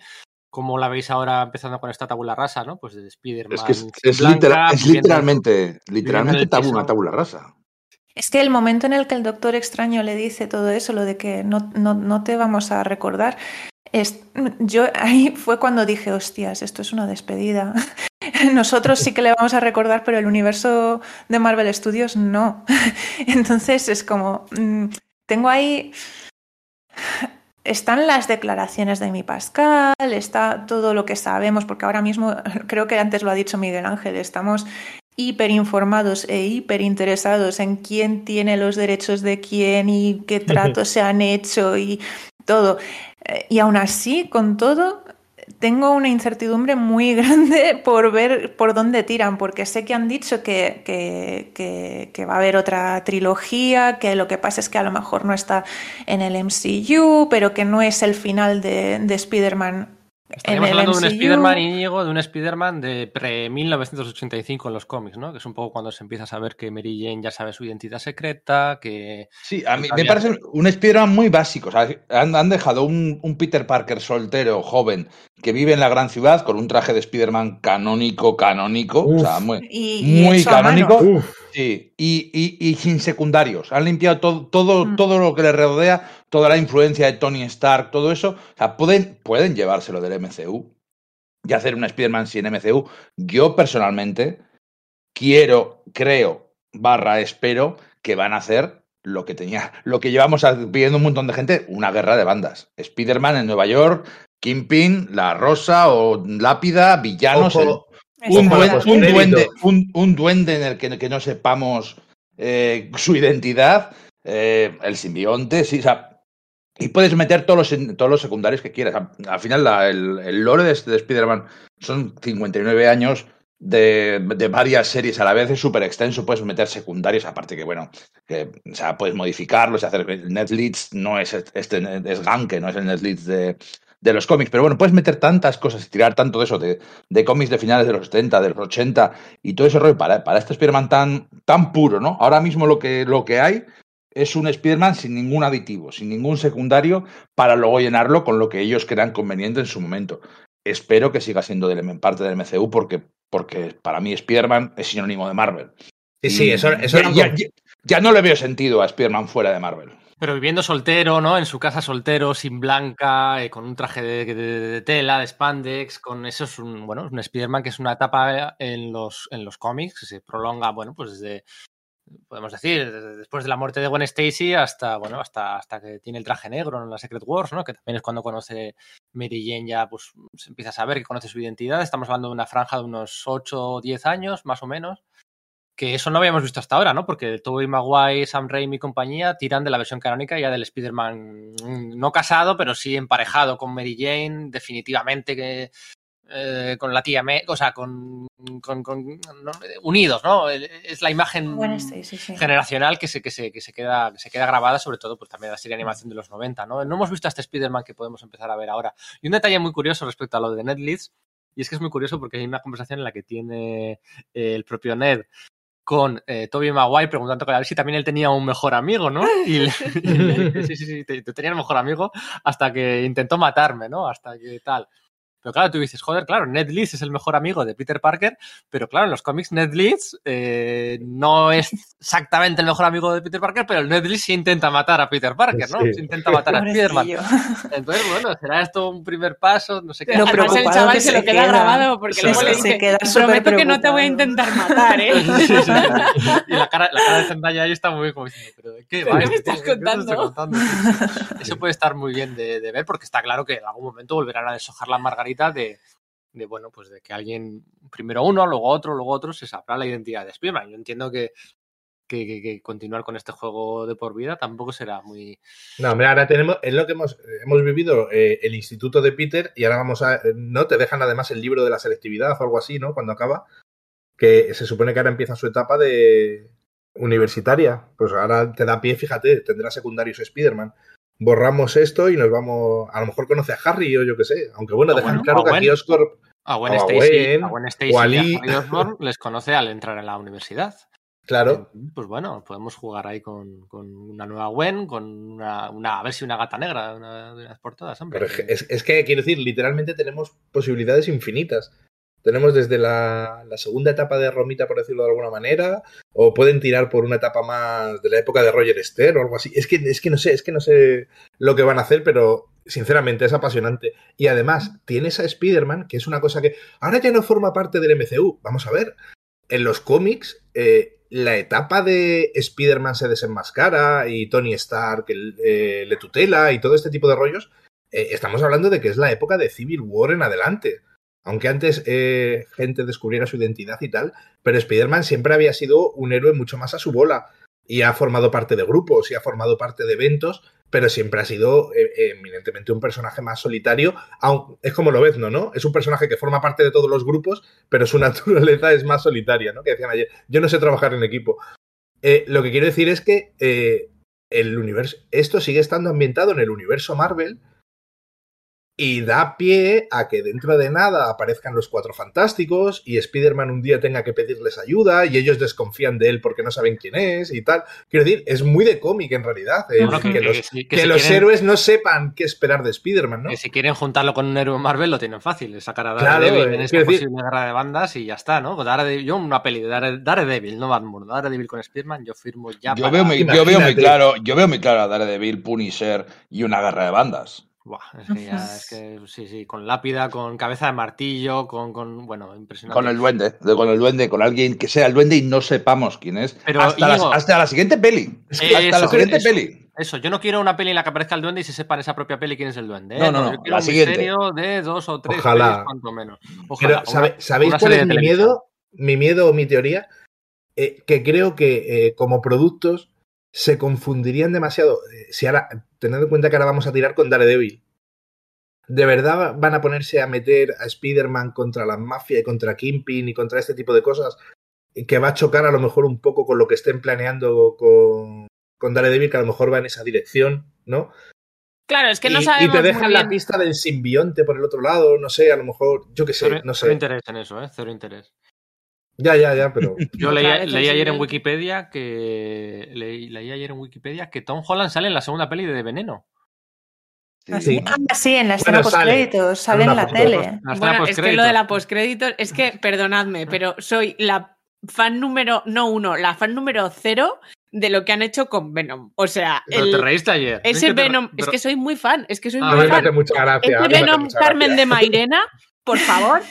¿Cómo la veis ahora empezando con esta tabula rasa, no? Pues de Spider-Man. Es que es, literalmente, literalmente una tabula rasa. Es que el momento en el que el doctor extraño le dice todo eso, lo de que no, no, no te vamos a recordar, es, yo ahí fue cuando dije, hostias, esto es una despedida. *laughs* Nosotros sí que le vamos a recordar, pero el universo de Marvel Studios no. *laughs* Entonces es como, mm, tengo ahí están las declaraciones de mi Pascal, está todo lo que sabemos, porque ahora mismo, *laughs* creo que antes lo ha dicho Miguel Ángel, estamos hiperinformados e hiperinteresados en quién tiene los derechos de quién y qué *laughs* tratos se han hecho y todo. Eh, y aún así, con todo, tengo una incertidumbre muy *laughs* grande por ver por dónde tiran, porque sé que han dicho que, que, va a haber otra trilogía, que lo que pasa es que a lo mejor no está en el MCU, pero que no es el final de, de Spider-Man Estaríamos hablando de un Spider-Man, Íñigo, de un Spider-Man de pre-1985 en los cómics, ¿no? Que es un poco cuando se empieza a saber que Mary Jane ya sabe su identidad secreta, que... Sí, a mí me parece un Spider-Man muy básico. O sea, han, dejado un, Peter Parker soltero, joven, que vive en la gran ciudad con un traje de Spider-Man canónico, canónico, o sea, muy, muy canónico. Sí, y, sin secundarios. Han limpiado todo, todo, mm. todo lo que le rodea, toda la influencia de Tony Stark, todo eso. O sea, pueden, pueden llevárselo del MCU y hacer un Spider-Man sin MCU. Yo personalmente quiero, creo, barra, espero que van a hacer lo que tenía, lo que llevamos pidiendo un montón de gente, una guerra de bandas. Spider-Man en Nueva York, Kingpin, La Rosa o Lápida, villanos. Un, duende, un, duende, en el que, no sepamos eh, su identidad, eh, el simbionte, sí, o sea, y puedes meter todos los, todos los secundarios que quieras. Al final, el, lore de, de Spider-Man son 59 años de, varias series a la vez, es súper extenso, puedes meter secundarios, aparte que, bueno, que, o sea, puedes modificarlos y hacer... Netleads no es este, es Ganke, no es el Netleads de, de los cómics. Pero bueno, puedes meter tantas cosas y tirar tanto de eso, de, de cómics de finales de los 70, de los 80 y todo ese rollo para, para este Spider-Man tan, tan puro, ¿no? Ahora mismo lo que, lo que hay es un Spider-Man sin ningún aditivo, sin ningún secundario, para luego llenarlo con lo que ellos crean conveniente en su momento. Espero que siga siendo parte del MCU porque, porque para mí Spider-Man es sinónimo de Marvel. Sí, sí, eso, ya, ya, no le veo sentido a Spider-Man fuera de Marvel. Pero viviendo soltero, ¿no? En su casa soltero, sin blanca, eh, con un traje de, tela, de spandex, con eso es un, bueno, un Spider-Man que es una etapa en los, en los cómics que se prolonga, bueno, pues desde, podemos decir, después de la muerte de Gwen Stacy hasta, bueno, hasta, hasta que tiene el traje negro en la Secret Wars, ¿no? Que también es cuando conoce Mary Jane ya, pues se empieza a saber que conoce su identidad. Estamos hablando de una franja de unos 8 o 10 años, más o menos que eso no habíamos visto hasta ahora, ¿no? Porque Tobey Maguire, Sam Raimi y compañía tiran de la versión canónica ya del Spider-Man mm, no casado, pero sí emparejado con Mary Jane, definitivamente que eh, con la tía, o sea, con, unidos, ¿no? Es la imagen generacional que se, que, se, que, se queda, que se queda grabada, sobre todo pues también la serie de animación de los 90, ¿no? No hemos visto a este Spider-Man que podemos empezar a ver ahora. Y un detalle muy curioso respecto a lo de Ned Leeds, y es que es muy curioso porque hay una conversación en la que tiene el propio Ned con eh, Toby Maguire preguntando a ver si también él tenía un mejor amigo, ¿no? Y, *laughs* *laughs* sí, sí, sí, te, tenía el mejor amigo hasta que intentó matarme, ¿no? Hasta que tal. Pero claro, tú dices, joder, claro, Ned Leeds es el mejor amigo de Peter Parker, pero claro, en los cómics Ned Leeds eh, no es exactamente el mejor amigo de Peter Parker, pero Ned Leeds sí intenta matar a Peter Parker, ¿no? Sí. intenta matar a Spiderman. *laughs* Entonces, bueno, será esto un primer paso, no sé qué. Pero Además, el chaval se, lo queda, grabado porque luego le dice, queda prometo que no te voy a intentar matar, ¿eh? *laughs* y la cara, la cara de Zendaya ahí está muy como diciendo, ¿pero de qué? ¿Pero ¿Qué me estás contando? *laughs* Eso puede estar muy bien de, de ver porque está claro que en algún momento volverán a deshojar la margarita de, bueno, pues de que alguien, primero uno, luego otro, luego otro, se sabrá la identidad de Spiderman. Yo entiendo que, que, continuar con este juego de por vida tampoco será muy. No, hombre, ahora tenemos, es lo que hemos, hemos vivido eh, el instituto de Peter y ahora vamos a. ¿No? Te dejan además el libro de la selectividad o algo así, ¿no? Cuando acaba. Que se supone que ahora empieza su etapa de universitaria. Pues ahora te da pie, fíjate, tendrá secundarios Spider-Man borramos esto y nos vamos. A lo mejor conoce a Harry o yo qué sé. Aunque bueno, dejan claro que aquí Oscorp. A Gwen Stacy, a Gwen Stacy y a *laughs* les conoce al entrar en la universidad. Claro. Pues bueno, podemos jugar ahí con, con una nueva Gwen, con una, una, a ver si una gata negra, una de las portadas, hombre. Pero es, es, que quiero decir, literalmente tenemos posibilidades infinitas. Tenemos desde la, segunda etapa de Romita, por decirlo de alguna manera, o pueden tirar por una etapa más de la época de Roger Esther o algo así. Es que, es que no sé, es que no sé lo que van a hacer, pero sinceramente es apasionante. Y además, tienes a Spider-Man, que es una cosa que ahora ya no forma parte del MCU. Vamos a ver. en los cómics, eh, la etapa de Spider-Man se desenmascara y Tony Stark eh, le tutela y todo este tipo de rollos, eh, estamos hablando de que es la época de Civil War en adelante. Aunque antes eh, gente descubriera su identidad y tal, pero Spider-Man siempre había sido un héroe mucho más a su bola y ha formado parte de grupos y ha formado parte de eventos, pero siempre ha sido eh, eminentemente un personaje más solitario. es como lo ves, ¿no? ¿no? Es un personaje que forma parte de todos los grupos, pero su *laughs* naturaleza es más solitaria, ¿no? Que decían ayer, yo no sé trabajar en equipo. lo que quiero decir es que el universo, esto sigue estando ambientado en el universo Marvel, y da pie a que dentro de nada aparezcan los cuatro fantásticos y Spider-Man un día tenga que pedirles ayuda y ellos desconfían de él porque no saben quién es y tal. Quiero decir, es muy de cómic en realidad. que, los, héroes no sepan qué esperar de Spider-Man, ¿no? Que si quieren juntarlo con un héroe Marvel lo tienen fácil, es sacar a Daredevil en esta posible guerra de bandas y ya está, ¿no? yo una peli de Daredevil, no Batman, Daredevil con Spider-Man, yo firmo ya. Yo, veo muy, yo veo muy claro, yo veo muy claro a Daredevil, Punisher y una guerra de bandas *laughs* es que ya, es que sí, sí, con lápida, con cabeza de martillo, con, con bueno, impresionante. Con el duende, con el duende, con alguien que sea el duende y no sepamos quién es. Pero, hasta, la, siguiente peli. hasta la siguiente peli. Eso, yo no quiero una peli en la que aparezca el duende y se sepa en esa propia peli quién es el duende. ¿eh? No, no, no. Yo quiero un misterio de dos o tres Ojalá. cuanto menos. Ojalá. ¿Sabéis cuál es mi miedo? Mi miedo o mi teoría. Eh, que creo que eh, como productos se confundirían demasiado. Si ahora, teniendo en cuenta que ahora vamos a tirar con Daredevil. ¿De verdad van a ponerse a meter a Spider-Man contra la mafia y contra Kingpin y contra este tipo de cosas? Que va a chocar a lo mejor un poco con lo que estén planeando con, con Daredevil, que a lo mejor va en esa dirección, ¿no? Claro, es que no sabemos. Y te dejan la pista del simbionte por el otro lado, no sé, a lo mejor, yo qué sé, no sé. Cero interés en eso, ¿eh? Cero interés. Ya, ya, ya, pero. *laughs* Yo leí, ayer en Wikipedia que. Leí, ayer en Wikipedia que Tom Holland sale en la segunda peli de Veneno. Sí, ah, sí. en la escena postcréditos, sale en la tele. Bueno, es que lo de la postcréditos, es que, perdonadme, pero soy la fan número, no uno, la fan número cero de lo que han hecho con Venom. O sea, pero te reíste ayer. Ese Venom, es que soy muy fan, es que soy muy fan. Mucha gracia, ese Venom Carmen de Mairena *laughs* por favor,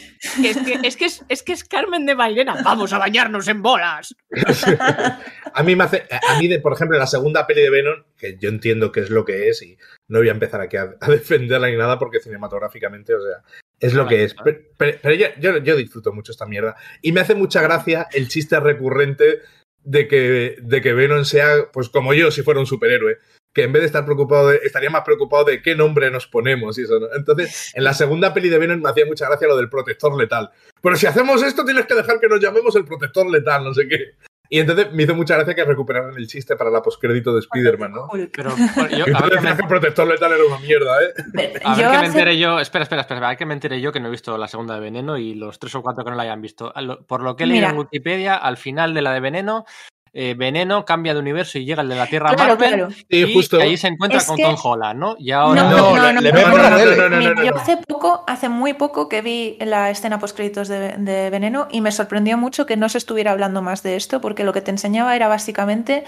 que es que *laughs* es, que es, que es Carmen de Mairena. Vamos a bañarnos en bolas. *laughs* a mí me hace, a mí, de, por ejemplo, la segunda peli de Venom, que yo entiendo que es lo que es y no voy a empezar aquí a, defenderla ni nada porque cinematográficamente, o sea, es lo que es. Pero, yo, yo, disfruto mucho esta mierda. Y me hace mucha gracia el chiste recurrente de que, de que Venom sea, pues como yo, si fuera un superhéroe que en vez de estar preocupado, estaría más preocupado de qué nombre nos ponemos y eso, ¿no? Entonces, en la segunda peli de Venom me hacía mucha gracia lo del protector letal. Pero si hacemos esto, tienes que dejar que nos llamemos el protector letal, no sé qué. Y entonces me hizo mucha gracia que recuperaran el chiste para la postcrédito de Spider-Man, ¿no? Pero yo, *laughs* a ver que el protector letal era una mierda, ¿eh? A ver que me enteré yo, espera, espera, espera, a ver que me enteré yo que no he visto la segunda de Veneno y los tres o cuatro que no la hayan visto. Por lo que he leído en Wikipedia, al final de la de Veneno eh, Veneno cambia de universo y llega el de la Tierra Marvel y justo. ahí se encuentra con Tom Holland, ¿no? Y ahora no, no, no, no, Yo hace poco, hace muy poco que vi la escena post créditos de, de, Veneno y me sorprendió mucho que no se estuviera hablando más de esto porque lo que te enseñaba era básicamente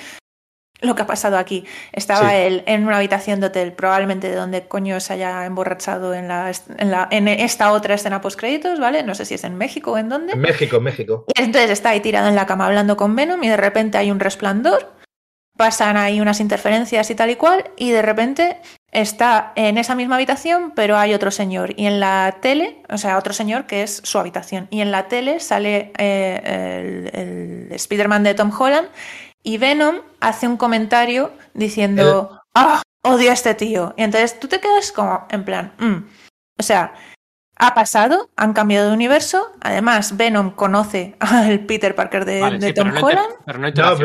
lo que ha pasado aquí. Estaba él en una habitación de hotel, probablemente de donde coño se haya emborrachado en, la, en, la, en esta otra escena post-créditos, ¿vale? No sé si es en México o en dónde. En México, en México. Y entonces está ahí tirado en la cama hablando con Venom y de repente hay un resplandor, pasan ahí unas interferencias y tal y cual, y de repente está en esa misma habitación, pero hay otro señor. Y en la tele, o sea, otro señor que es su habitación. Y en la tele sale eh, el, el Spider-Man de Tom Holland y Venom hace un comentario diciendo, ¡ah! odio a este tío. Y entonces tú te quedas como, en plan, mm". o sea, ha pasado, han cambiado de universo. Además, Venom conoce al Peter Parker de, Tom Holland. no,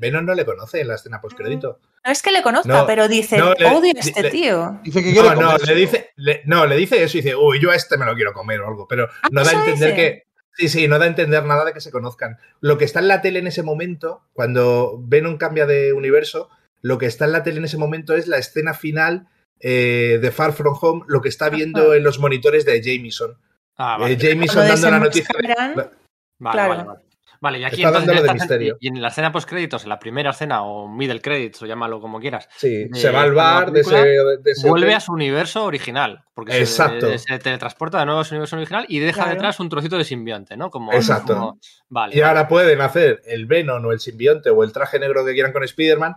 Venom, no, le conoce en la escena postcrédito. No es que le conozca, pero dice, odio a este tío. Dice que no, no, le dice, no, le dice eso y dice, uy, yo a este me lo quiero comer o algo, pero ah, no da a entender que Sí, sí, no da a entender nada de que se conozcan. Lo que está en la tele en ese momento, cuando Venom cambia de universo, lo que está en la tele en ese momento es la escena final eh, de Far From Home, lo que está viendo en los monitores de Jameson. Ah, vale. Eh, Jameson dando la noticia. De... Vale, claro. Vale, y aquí Está entonces, de misterio. y en la escena post créditos, en la primera escena o middle credits o llámalo como quieras, Sí, de- se va al de bar de ese, película, de ese vuelve hotel. a su universo original, porque se- Exacto. Se, teletransporta de nuevo a su universo original y deja Claro. detrás un trocito de simbionte, ¿no? Como, Exacto. como- vale. Y ahora pueden hacer el Venom o el simbionte o el traje negro que quieran con Spider-Man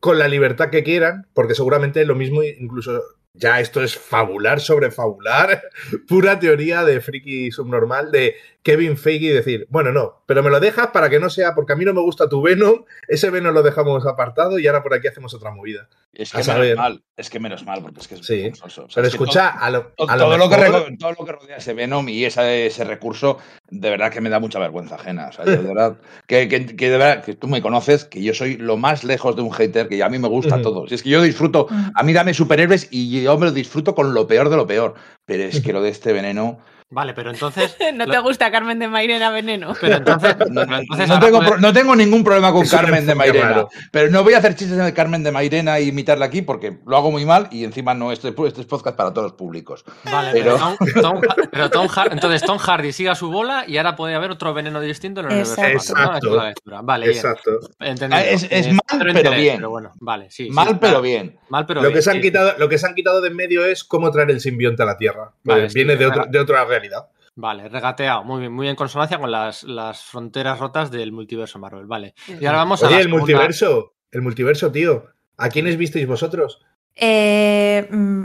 con la libertad que quieran, porque seguramente lo mismo, incluso ya esto es fabular sobre fabular, *laughs* pura teoría de friki subnormal de Kevin Feige decir, bueno, no, pero me lo dejas para que no sea, porque a mí no me gusta tu Venom, ese Venom lo dejamos apartado y ahora por aquí hacemos otra movida. Es A que saber. menos mal, es que menos mal, porque es que es Sí, vergonzoso. O sea, Pero es que escucha, a lo, todo, a lo todo lo que mejor- reco- todo lo que rodea ese Venom y esa- ese recurso, de verdad que me da mucha vergüenza ajena. O sea, yo de verdad, que, que- que de verdad, que tú me conoces, que yo soy lo más lejos de un hater, que a mí me gusta todo. Si es que yo disfruto, a mí dame superhéroes y yo me lo disfruto con lo peor de lo peor. Pero es *laughs* que lo de este veneno. Vale, pero entonces. *laughs* ¿No te gusta Carmen de Mairena Veneno? Pero entonces. *laughs* No, entonces tengo, puede- pro- no tengo ningún problema con Es Carmen de Mairena. raro. Pero no voy a hacer chistes de Carmen de Mairena e imitarla aquí porque lo hago muy mal y encima no, este, este es podcast para todos los públicos. Vale, Pero- pero, Tom, Tom Ha- *laughs* pero Tom Har- entonces Tom Hardy siga su bola y ahora puede haber otro veneno distinto en el universo. Exacto. Vale, bien. Exacto. Ah, es- es mal, pero interés, bien. Pero bueno, vale, sí. mal, pero bien. Mal, pero Lo bien. que, se han sí, quitado, lo que se han quitado de en medio es cómo traer el simbionte a la Tierra. Vale, sí, viene de, otro- de otra realidad. Vale, regateado. Muy bien, muy en consonancia con las, las fronteras rotas del multiverso Marvel. Vale. Y ahora vamos a. Oye, la el segunda- multiverso, el multiverso, tío. ¿A quiénes visteis vosotros? Eh, mm,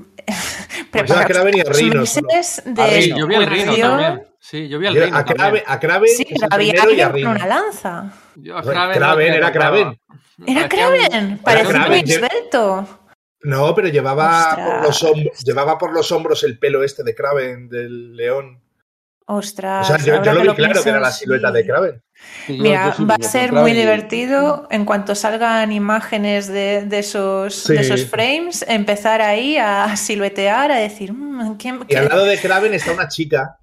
Pues *laughs* yo a Kraven y a los Rhino meses A de Sí, Rhino. yo vi el Rino también. Sí, yo vi el Yo Rino a, Kraven, también. a Kraven Sí, pero había a alguien con una lanza. Yo a Kraven, no me era. Kraven. Era parecía un- Kraven, parecía Kraven, muy esbelto. No, pero llevaba Ostras. por, los hombros, llevaba por los hombros el pelo este de Kraven, del león. O Ostras. sea, yo, lo vi claro que era la silueta sí. de Kraven. Sí, Mira, sí va a ser muy y- divertido en cuanto salgan imágenes de, de esos, Sí. de esos frames, empezar ahí a siluetear, a decir, "Mm, ¿quién, Y qué- al lado de Kraven está una chica.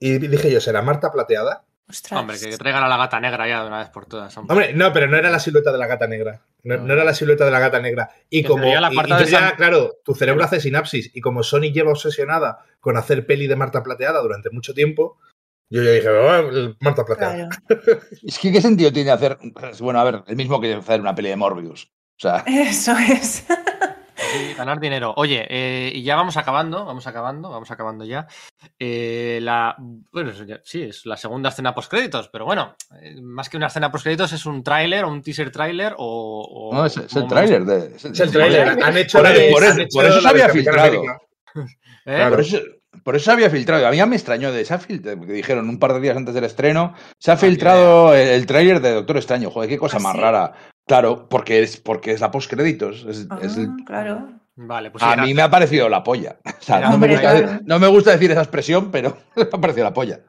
Y dije yo, ¿será Marta Plateada? Ostras. Hombre, que traigan a la gata negra ya de una vez por todas. hombre. Hombre, no, pero no era la silueta de la gata negra. No, No. no era la silueta de la gata negra. Y Que como. la y- y ya, San- claro, tu cerebro hace sinapsis. Y como Sony lleva obsesionada con hacer peli de Marta Plateada durante mucho tiempo, yo ya dije, "Oh, Marta Plateada. Claro. *laughs* Es que, ¿qué sentido tiene hacer? Bueno, a ver, el mismo que hacer una peli de Morbius. O sea, Eso es. Sí, *laughs* ganar dinero. Oye, eh, y ya vamos acabando, vamos acabando, vamos acabando ya. Eh, la, bueno, sí, es la segunda escena post créditos, pero bueno, eh, más que una escena post créditos es un tráiler o un teaser tráiler o, o- no, es, es el tráiler de. Es el tráiler. Han hecho Por de- por han eso- hecho por eso se había filtrado. *laughs* ¿Eh? Claro. Por eso, por eso se había filtrado. A mí ya me extrañó de esa porque dijeron un par de días antes del estreno, se ha filtrado el, el tráiler de Doctor Extraño. Joder, qué cosa ¿Ah, más sí? rara. Claro, porque es, porque es la postcréditos. Es, Ah, es el- claro. Vale, pues a era- mí me ha parecido la polla. *laughs* O sea, Era- no, me gusta, claro. no me gusta decir esa expresión, pero *laughs* me ha parecido la polla.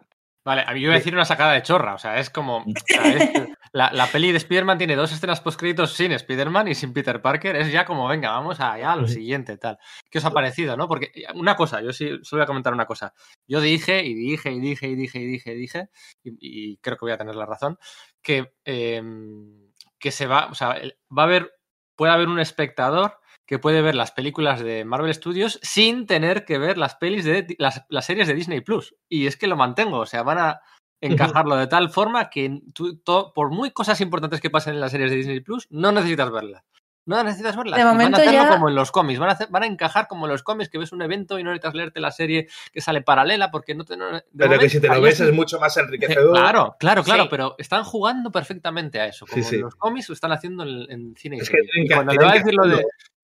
Vale, a mí yo iba a decir una sacada de chorra, o sea, es como... *laughs* la, la peli de Spider-Man tiene dos escenas post-créditos sin Spider-Man y sin Peter Parker, es ya como, venga, vamos allá a lo siguiente, tal. ¿Qué os ha parecido, no? Porque eh, una cosa, yo sí solo voy a comentar una cosa. Yo dije y dije y dije y dije y dije y dije, y, y creo que voy a tener la razón, que, eh, que se va, o sea, va a haber, puede haber un espectador que puede ver las películas de Marvel Studios sin tener que ver las pelis de las, las series de Disney Plus. Y es que lo mantengo, o sea, van a encajarlo de tal forma que tú, to- por muy cosas importantes que pasen en las series de Disney Plus, no necesitas verlas. No necesitas verlas. De y momento van a hacerlo ya- como en los cómics. Van a, hacer- van a encajar como en los cómics, que ves un evento y no necesitas leerte la serie que sale paralela porque no te... no- de Pero que si te lo ves es- mucho más *laughs* enriquecedor. Claro, claro, claro, Sí. pero están jugando perfectamente a eso. Como Sí, sí. en los cómics lo están haciendo en, en cine y Es que tienen cuando le va a decir lo de... hacerlo.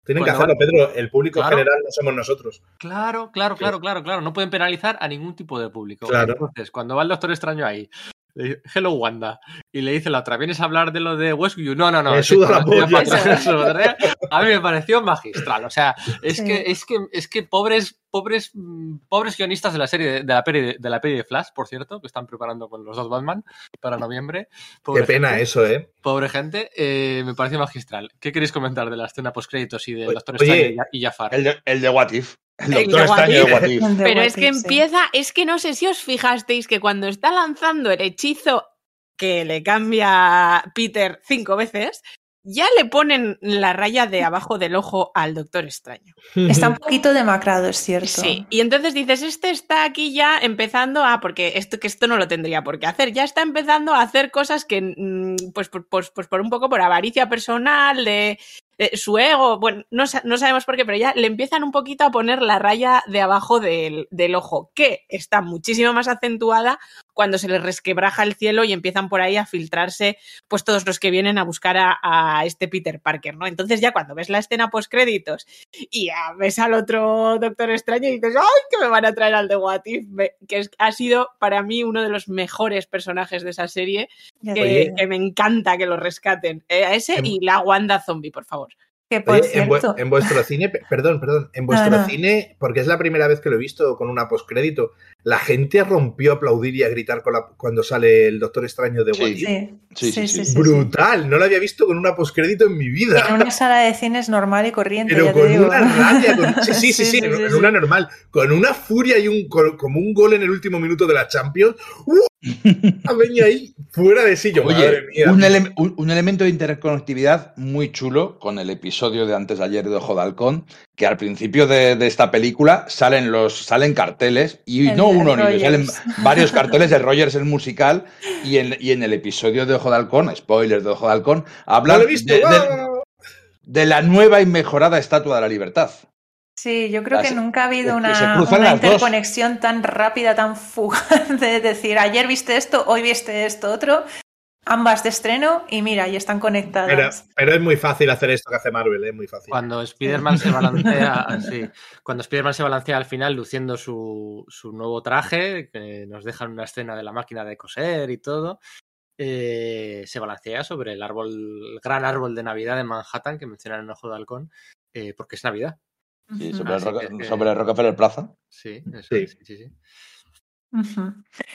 Tienen que hacerlo, Pedro. El público Claro. general no somos nosotros. Claro, claro, claro, claro, claro. No pueden penalizar a ningún tipo de público. Claro. Entonces, cuando va el Doctor Extraño ahí, le dice, Hello Wanda, y le dice la otra, ¿vienes a hablar de lo de Westview? No, no, no. Me suda la polla. atrás. A mí me pareció magistral. O sea, es Sí. que, es que, es que pobres, pobres, mm, pobres guionistas de la serie de, de la peli de, de la peli de Flash, por cierto, que están preparando con los dos Batman para noviembre. Qué pena gente. eso, ¿eh? Pobre gente, eh, me pareció magistral. ¿Qué queréis comentar de la escena post créditos y de Oye, Doctor Extraño y Ja- y Jafar? El de, el de What If. El El Doctor Extraño What de What If. Pero es que If, empieza, es que no sé si os fijasteis que cuando está lanzando el hechizo que le cambia Peter cinco veces, ya le ponen la raya de abajo del ojo al Doctor Extraño. Está un poquito demacrado, es cierto. Sí, y entonces dices, este está aquí ya empezando a, porque esto que esto no lo tendría por qué hacer, ya está empezando a hacer cosas que, mm, pues, pues, pues por un poco por avaricia personal, de eh, su ego, bueno, no, no, sabemos por qué, pero ya le empiezan un poquito a poner la raya de abajo del, del, ojo, que está muchísimo más acentuada cuando se les resquebraja el cielo y empiezan por ahí a filtrarse pues todos los que vienen a buscar a, a este Peter Parker, ¿no? Entonces ya cuando ves la escena post créditos y ya ves al otro Doctor Extraño y dices, ¡ay, que me van a traer al de What If! Que es, ha sido para mí uno de los mejores personajes de esa serie, que, que, me encanta que lo rescaten. Eh, a ese y la Wanda Zombie, por favor. Oye, en, vuestro cine, perdón, perdón, en vuestro cine, porque es la primera vez que lo he visto con una postcrédito, la gente rompió a aplaudir y a gritar con la, cuando sale el Doctor Extraño de sí. Sí. Sí, sí, Brutal, no lo había visto con una postcrédito en mi vida. En una sala de cines normal y corriente. Pero con una rabia, *laughs* sí, sí, sí, en una normal, con una furia y un como un gol en el último minuto de la Champions. ¡Uh! *laughs* Venía ahí fuera de sillo. Oye, un, elemento de interconectividad muy chulo con el episodio de antes de ayer de Ojo de Halcón, que al principio de, esta película salen los salen carteles y no uno ni salen varios *laughs* carteles de Rogers el musical y en, y en el episodio de Ojo de Halcón, spoilers de Ojo de Halcón, hablan de la nueva y mejorada Estatua de la Libertad. Sí, yo creo que nunca ha habido una, interconexión tan rápida, tan fugaz de decir, ayer viste esto, hoy viste esto otro, ambas de estreno y mira, y están conectadas. Pero, es muy fácil hacer esto que hace Marvel, es muy fácil. Cuando Spider-Man se *laughs* balancea, cuando Spider-Man se balancea al final luciendo su, su, nuevo traje, que nos dejan una escena de la máquina de coser y todo, eh, se balancea sobre el árbol, el gran árbol de Navidad de Manhattan que mencionan en Ojo de Halcón, eh, porque es Navidad. Sí, sobre, el, sobre Rockefeller Plaza. Sí, sí. sí, sí,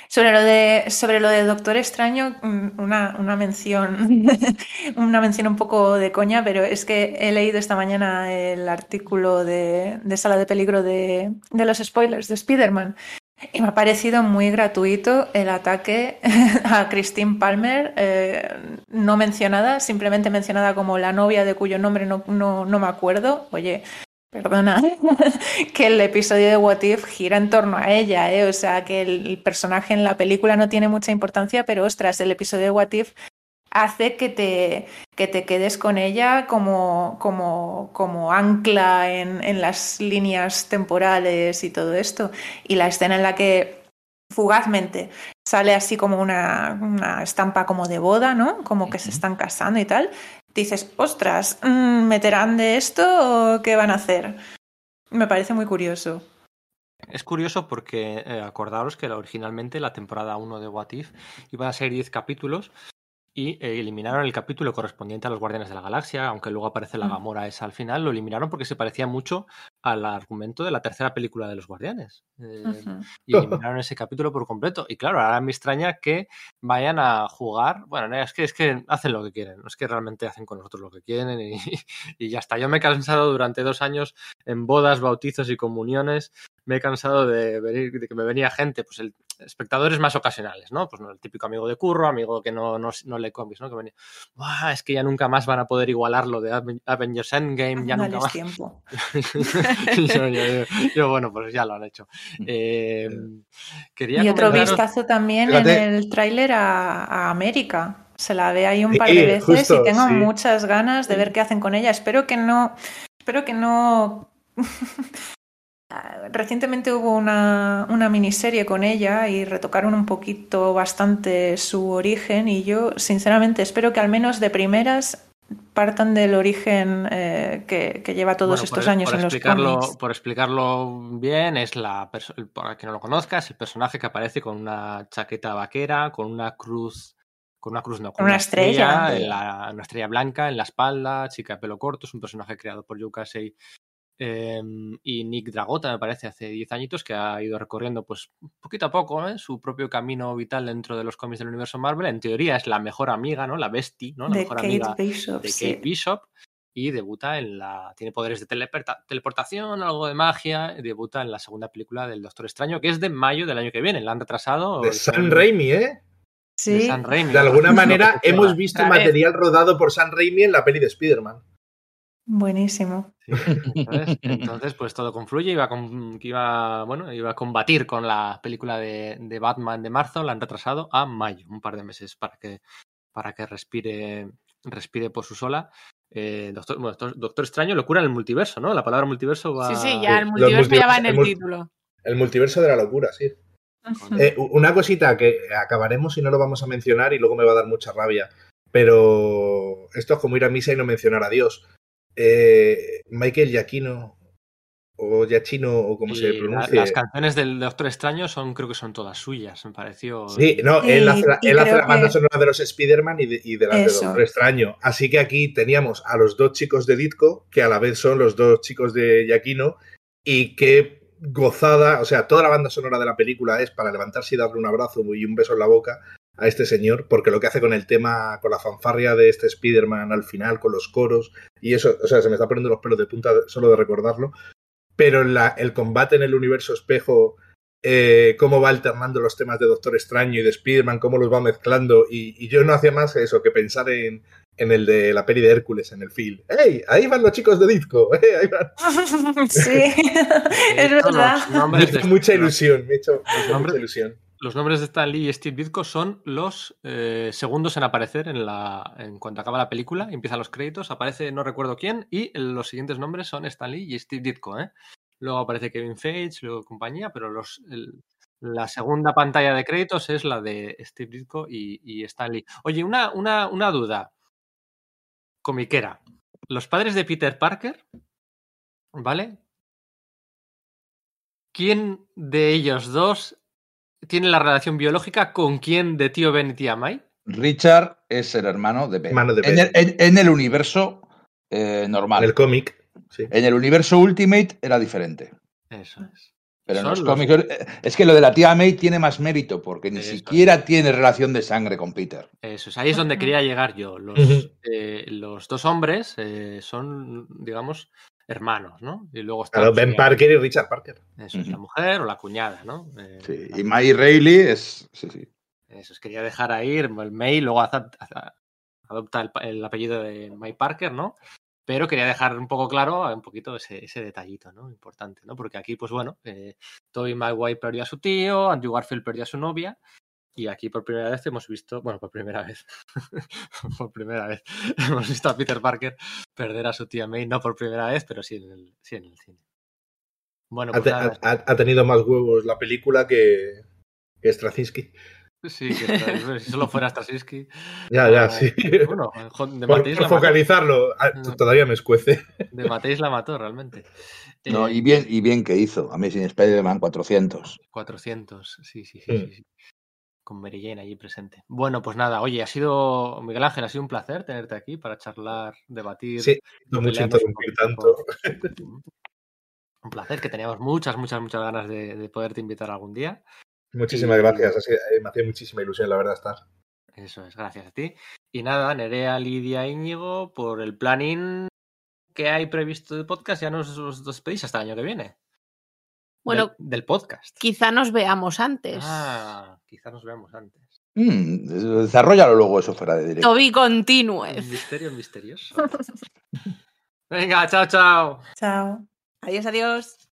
Sobre lo de sobre lo de Doctor Extraño, mm, una, una mención, *laughs* una mención un poco de coña, pero es que he leído esta mañana el artículo de, de Sala de Peligro de, de los spoilers de Spider-Man. Y me ha parecido muy gratuito el ataque *laughs* a Christine Palmer, eh, no mencionada, simplemente mencionada como la novia de cuyo nombre no, no, no me acuerdo. Oye, Perdona, *laughs* que el episodio de What If gira en torno a ella, ¿eh? o sea, que el personaje en la película no tiene mucha importancia, pero ostras, el episodio de What If hace que te, que te quedes con ella como, como, como ancla en, en las líneas temporales y todo esto. Y la escena en la que fugazmente sale así como una, una estampa como de boda, ¿no? Como que se están casando y tal dices, ostras, mm, ¿meterán de esto o qué van a hacer? Me parece muy curioso. Es curioso porque eh, acordaros que originalmente la temporada 1 de What If iba a ser 10 capítulos y eh, eliminaron el capítulo correspondiente a los Guardianes de la Galaxia, aunque luego aparece la mm. Gamora esa al final, lo eliminaron porque se parecía mucho al argumento de la tercera película de los Guardianes. Eh, y eliminaron ese capítulo por completo. Y claro, ahora me extraña que vayan a jugar. Bueno, es que, es que hacen lo que quieren, es que realmente hacen con nosotros lo que quieren y, *laughs* y ya está. Yo me he cansado durante dos años en bodas, bautizos y comuniones me he cansado de, venir, de que me venía gente, pues el, espectadores más ocasionales, ¿no? Pues ¿no? el típico amigo de curro, amigo que no, no, no lee cómics, ¿no? Que venía, es que ya nunca más van a poder igualarlo de Avengers Endgame, ya nunca más. Tiempo. *laughs* yo, bueno, pues ya lo han hecho. Eh, quería y otro vistazo también en el tráiler a, a, América. Se la ve ahí un par de veces y tengo muchas ganas de ver qué hacen con ella. Espero que no, espero que no Recientemente hubo una, una, miniserie con ella y retocaron un poquito bastante su origen y yo sinceramente espero que al menos de primeras partan del origen eh, que, que, lleva todos estos años en los cómics. Por explicarlo bien, es la para quien no lo conozca, es el personaje que aparece con una chaqueta vaquera, con una cruz con una cruz, no, con una, estrella, una estrella blanca en la espalda, chica de pelo corto, es un personaje creado por Joe Casey Em, y Nick Dragota, me parece, hace 10 añitos, que ha ido recorriendo, pues, poquito a poco, ¿eh? su propio camino vital dentro de los cómics del universo Marvel. En teoría es la mejor amiga, ¿no? La bestie, ¿no? La de mejor Kate amiga Bishop, de Kate Bishop. Y debuta en la. Tiene poderes de teleportación, algo de magia. Debuta en la segunda película del Doctor Extraño, que es de mayo del año que viene. La han retrasado. De Sam Raimi, ¿eh? Sí. De, alguna *laughs* manera hemos visto material rodado por San Raimi en la peli de Spider-Man. Buenísimo. entonces, pues todo confluye. Iba, con, iba, bueno, iba a combatir con la película de, Batman de marzo. La han retrasado a mayo, un par de meses para que, para que respire, respire por su sola. Eh, doctor, doctor, Extraño, locura en el multiverso, ¿no? La palabra multiverso va. Sí, sí, ya el multiverso ya va en el, título. El multiverso de la locura, sí. Eh, una cosita que acabaremos y no lo vamos a mencionar y luego me va a dar mucha rabia. Pero esto es como ir a misa y no mencionar a Dios. Eh, Michael Giacchino o Giacchino o como se pronuncia. las canciones del Doctor Extraño son, creo que son todas suyas, me pareció. Sí, no, él hace, la banda sonora de los Spider-Man y de, y de las de Doctor Extraño. Así que aquí teníamos a los dos chicos de Ditko, que a la vez son los dos chicos de Giacchino, y qué gozada, o sea, toda la banda sonora de la película es para levantarse y darle un abrazo y un beso en la boca a este señor, porque lo que hace con el tema, con la fanfarria de este Spider-Man al final, con los coros, y eso, o sea, se me está poniendo los pelos de punta solo de recordarlo, pero la, el combate en el universo espejo, eh, cómo va alternando los temas de Doctor Extraño y de Spider-Man, cómo los va mezclando, y, yo no hacía más eso que pensar en, en el de la peli de Hércules, en el film. ¡Ey! Ahí van los chicos de disco. *laughs* ¡Eh! Ahí van. sí, *laughs* es verdad. Me hecho mucha ilusión, me hecho mucha ilusión los nombres de Stan Lee y Steve Ditko son los eh, segundos en aparecer en la en cuanto acaba la película, empiezan los créditos, aparece no recuerdo quién y los siguientes nombres son Stan Lee y Steve Ditko, ¿eh? Luego aparece Kevin Feige, luego compañía, pero los la segunda pantalla de créditos es la de Steve Ditko y, y Stan Lee. Oye, una, una, una duda comiquera. Los padres de Peter Parker, ¿vale? ¿Quién de ellos dos tiene la relación biológica con quién de tío Ben y tía May? Richard es el hermano de Ben. En, el, universo eh, normal. En el cómic. En el universo Ultimate era diferente. Eso es. Pero en los cómics. Eh, es que lo de la tía May tiene más mérito, porque ni siquiera tiene relación de sangre con Peter. Eso es, ahí es donde quería llegar yo. Los, eh, los dos hombres son, digamos, hermanos, ¿no? Y luego está Ben Parker y Richard Parker. Eso es la mujer o la cuñada, ¿no? Eh, sí, y May Reilly es. Sí, sí. Eso es, quería dejar ahí el May, luego adopta el, apellido de May Parker, ¿no? Pero quería dejar un poco claro un poquito ese, detallito, ¿no? Importante, ¿no? Porque aquí, pues bueno, eh, Toby Maguire perdió a su tío, Andrew Garfield perdió a su novia, y aquí por primera vez hemos visto, bueno, por primera vez, *laughs* por primera vez, *laughs* hemos visto a Peter Parker perder a su tía May, no por primera vez, pero sí en el, sí en el cine. Bueno, pues ha, tenido más huevos la película que, que Straczynski. Sí, que *laughs* si solo fuera Straczynski. ya, ya, sí. Bueno, de por, focalizarlo, ah, todavía me escuece. De Mateis la mató, realmente. No, y bien, y bien que hizo. A mí sin Spider-Man 400. 400, sí, sí, sí. sí, sí con Mary Jane allí presente. Bueno, pues nada, oye, ha sido, Miguel Ángel, ha sido un placer tenerte aquí para charlar, debatir. Sí, no mucho interrumpir tanto. *laughs* Un placer, que teníamos muchas, muchas, muchas ganas de, poderte invitar algún día. Muchísimas gracias, eh, me hacía muchísima ilusión, la verdad, estar. Eso es, gracias a ti. Y nada, Nerea, Lidia, Íñigo, por el planning que hay previsto de podcast, ya nos, nos despedís hasta el año que viene. Bueno, del, podcast. Quizá nos veamos antes. Ah, quizá nos veamos antes. Mm, desarrollalo luego eso fuera de directo. Toby continúes. Misterio misterioso. *laughs* Venga, chao, chao. Chao. Adiós, adiós.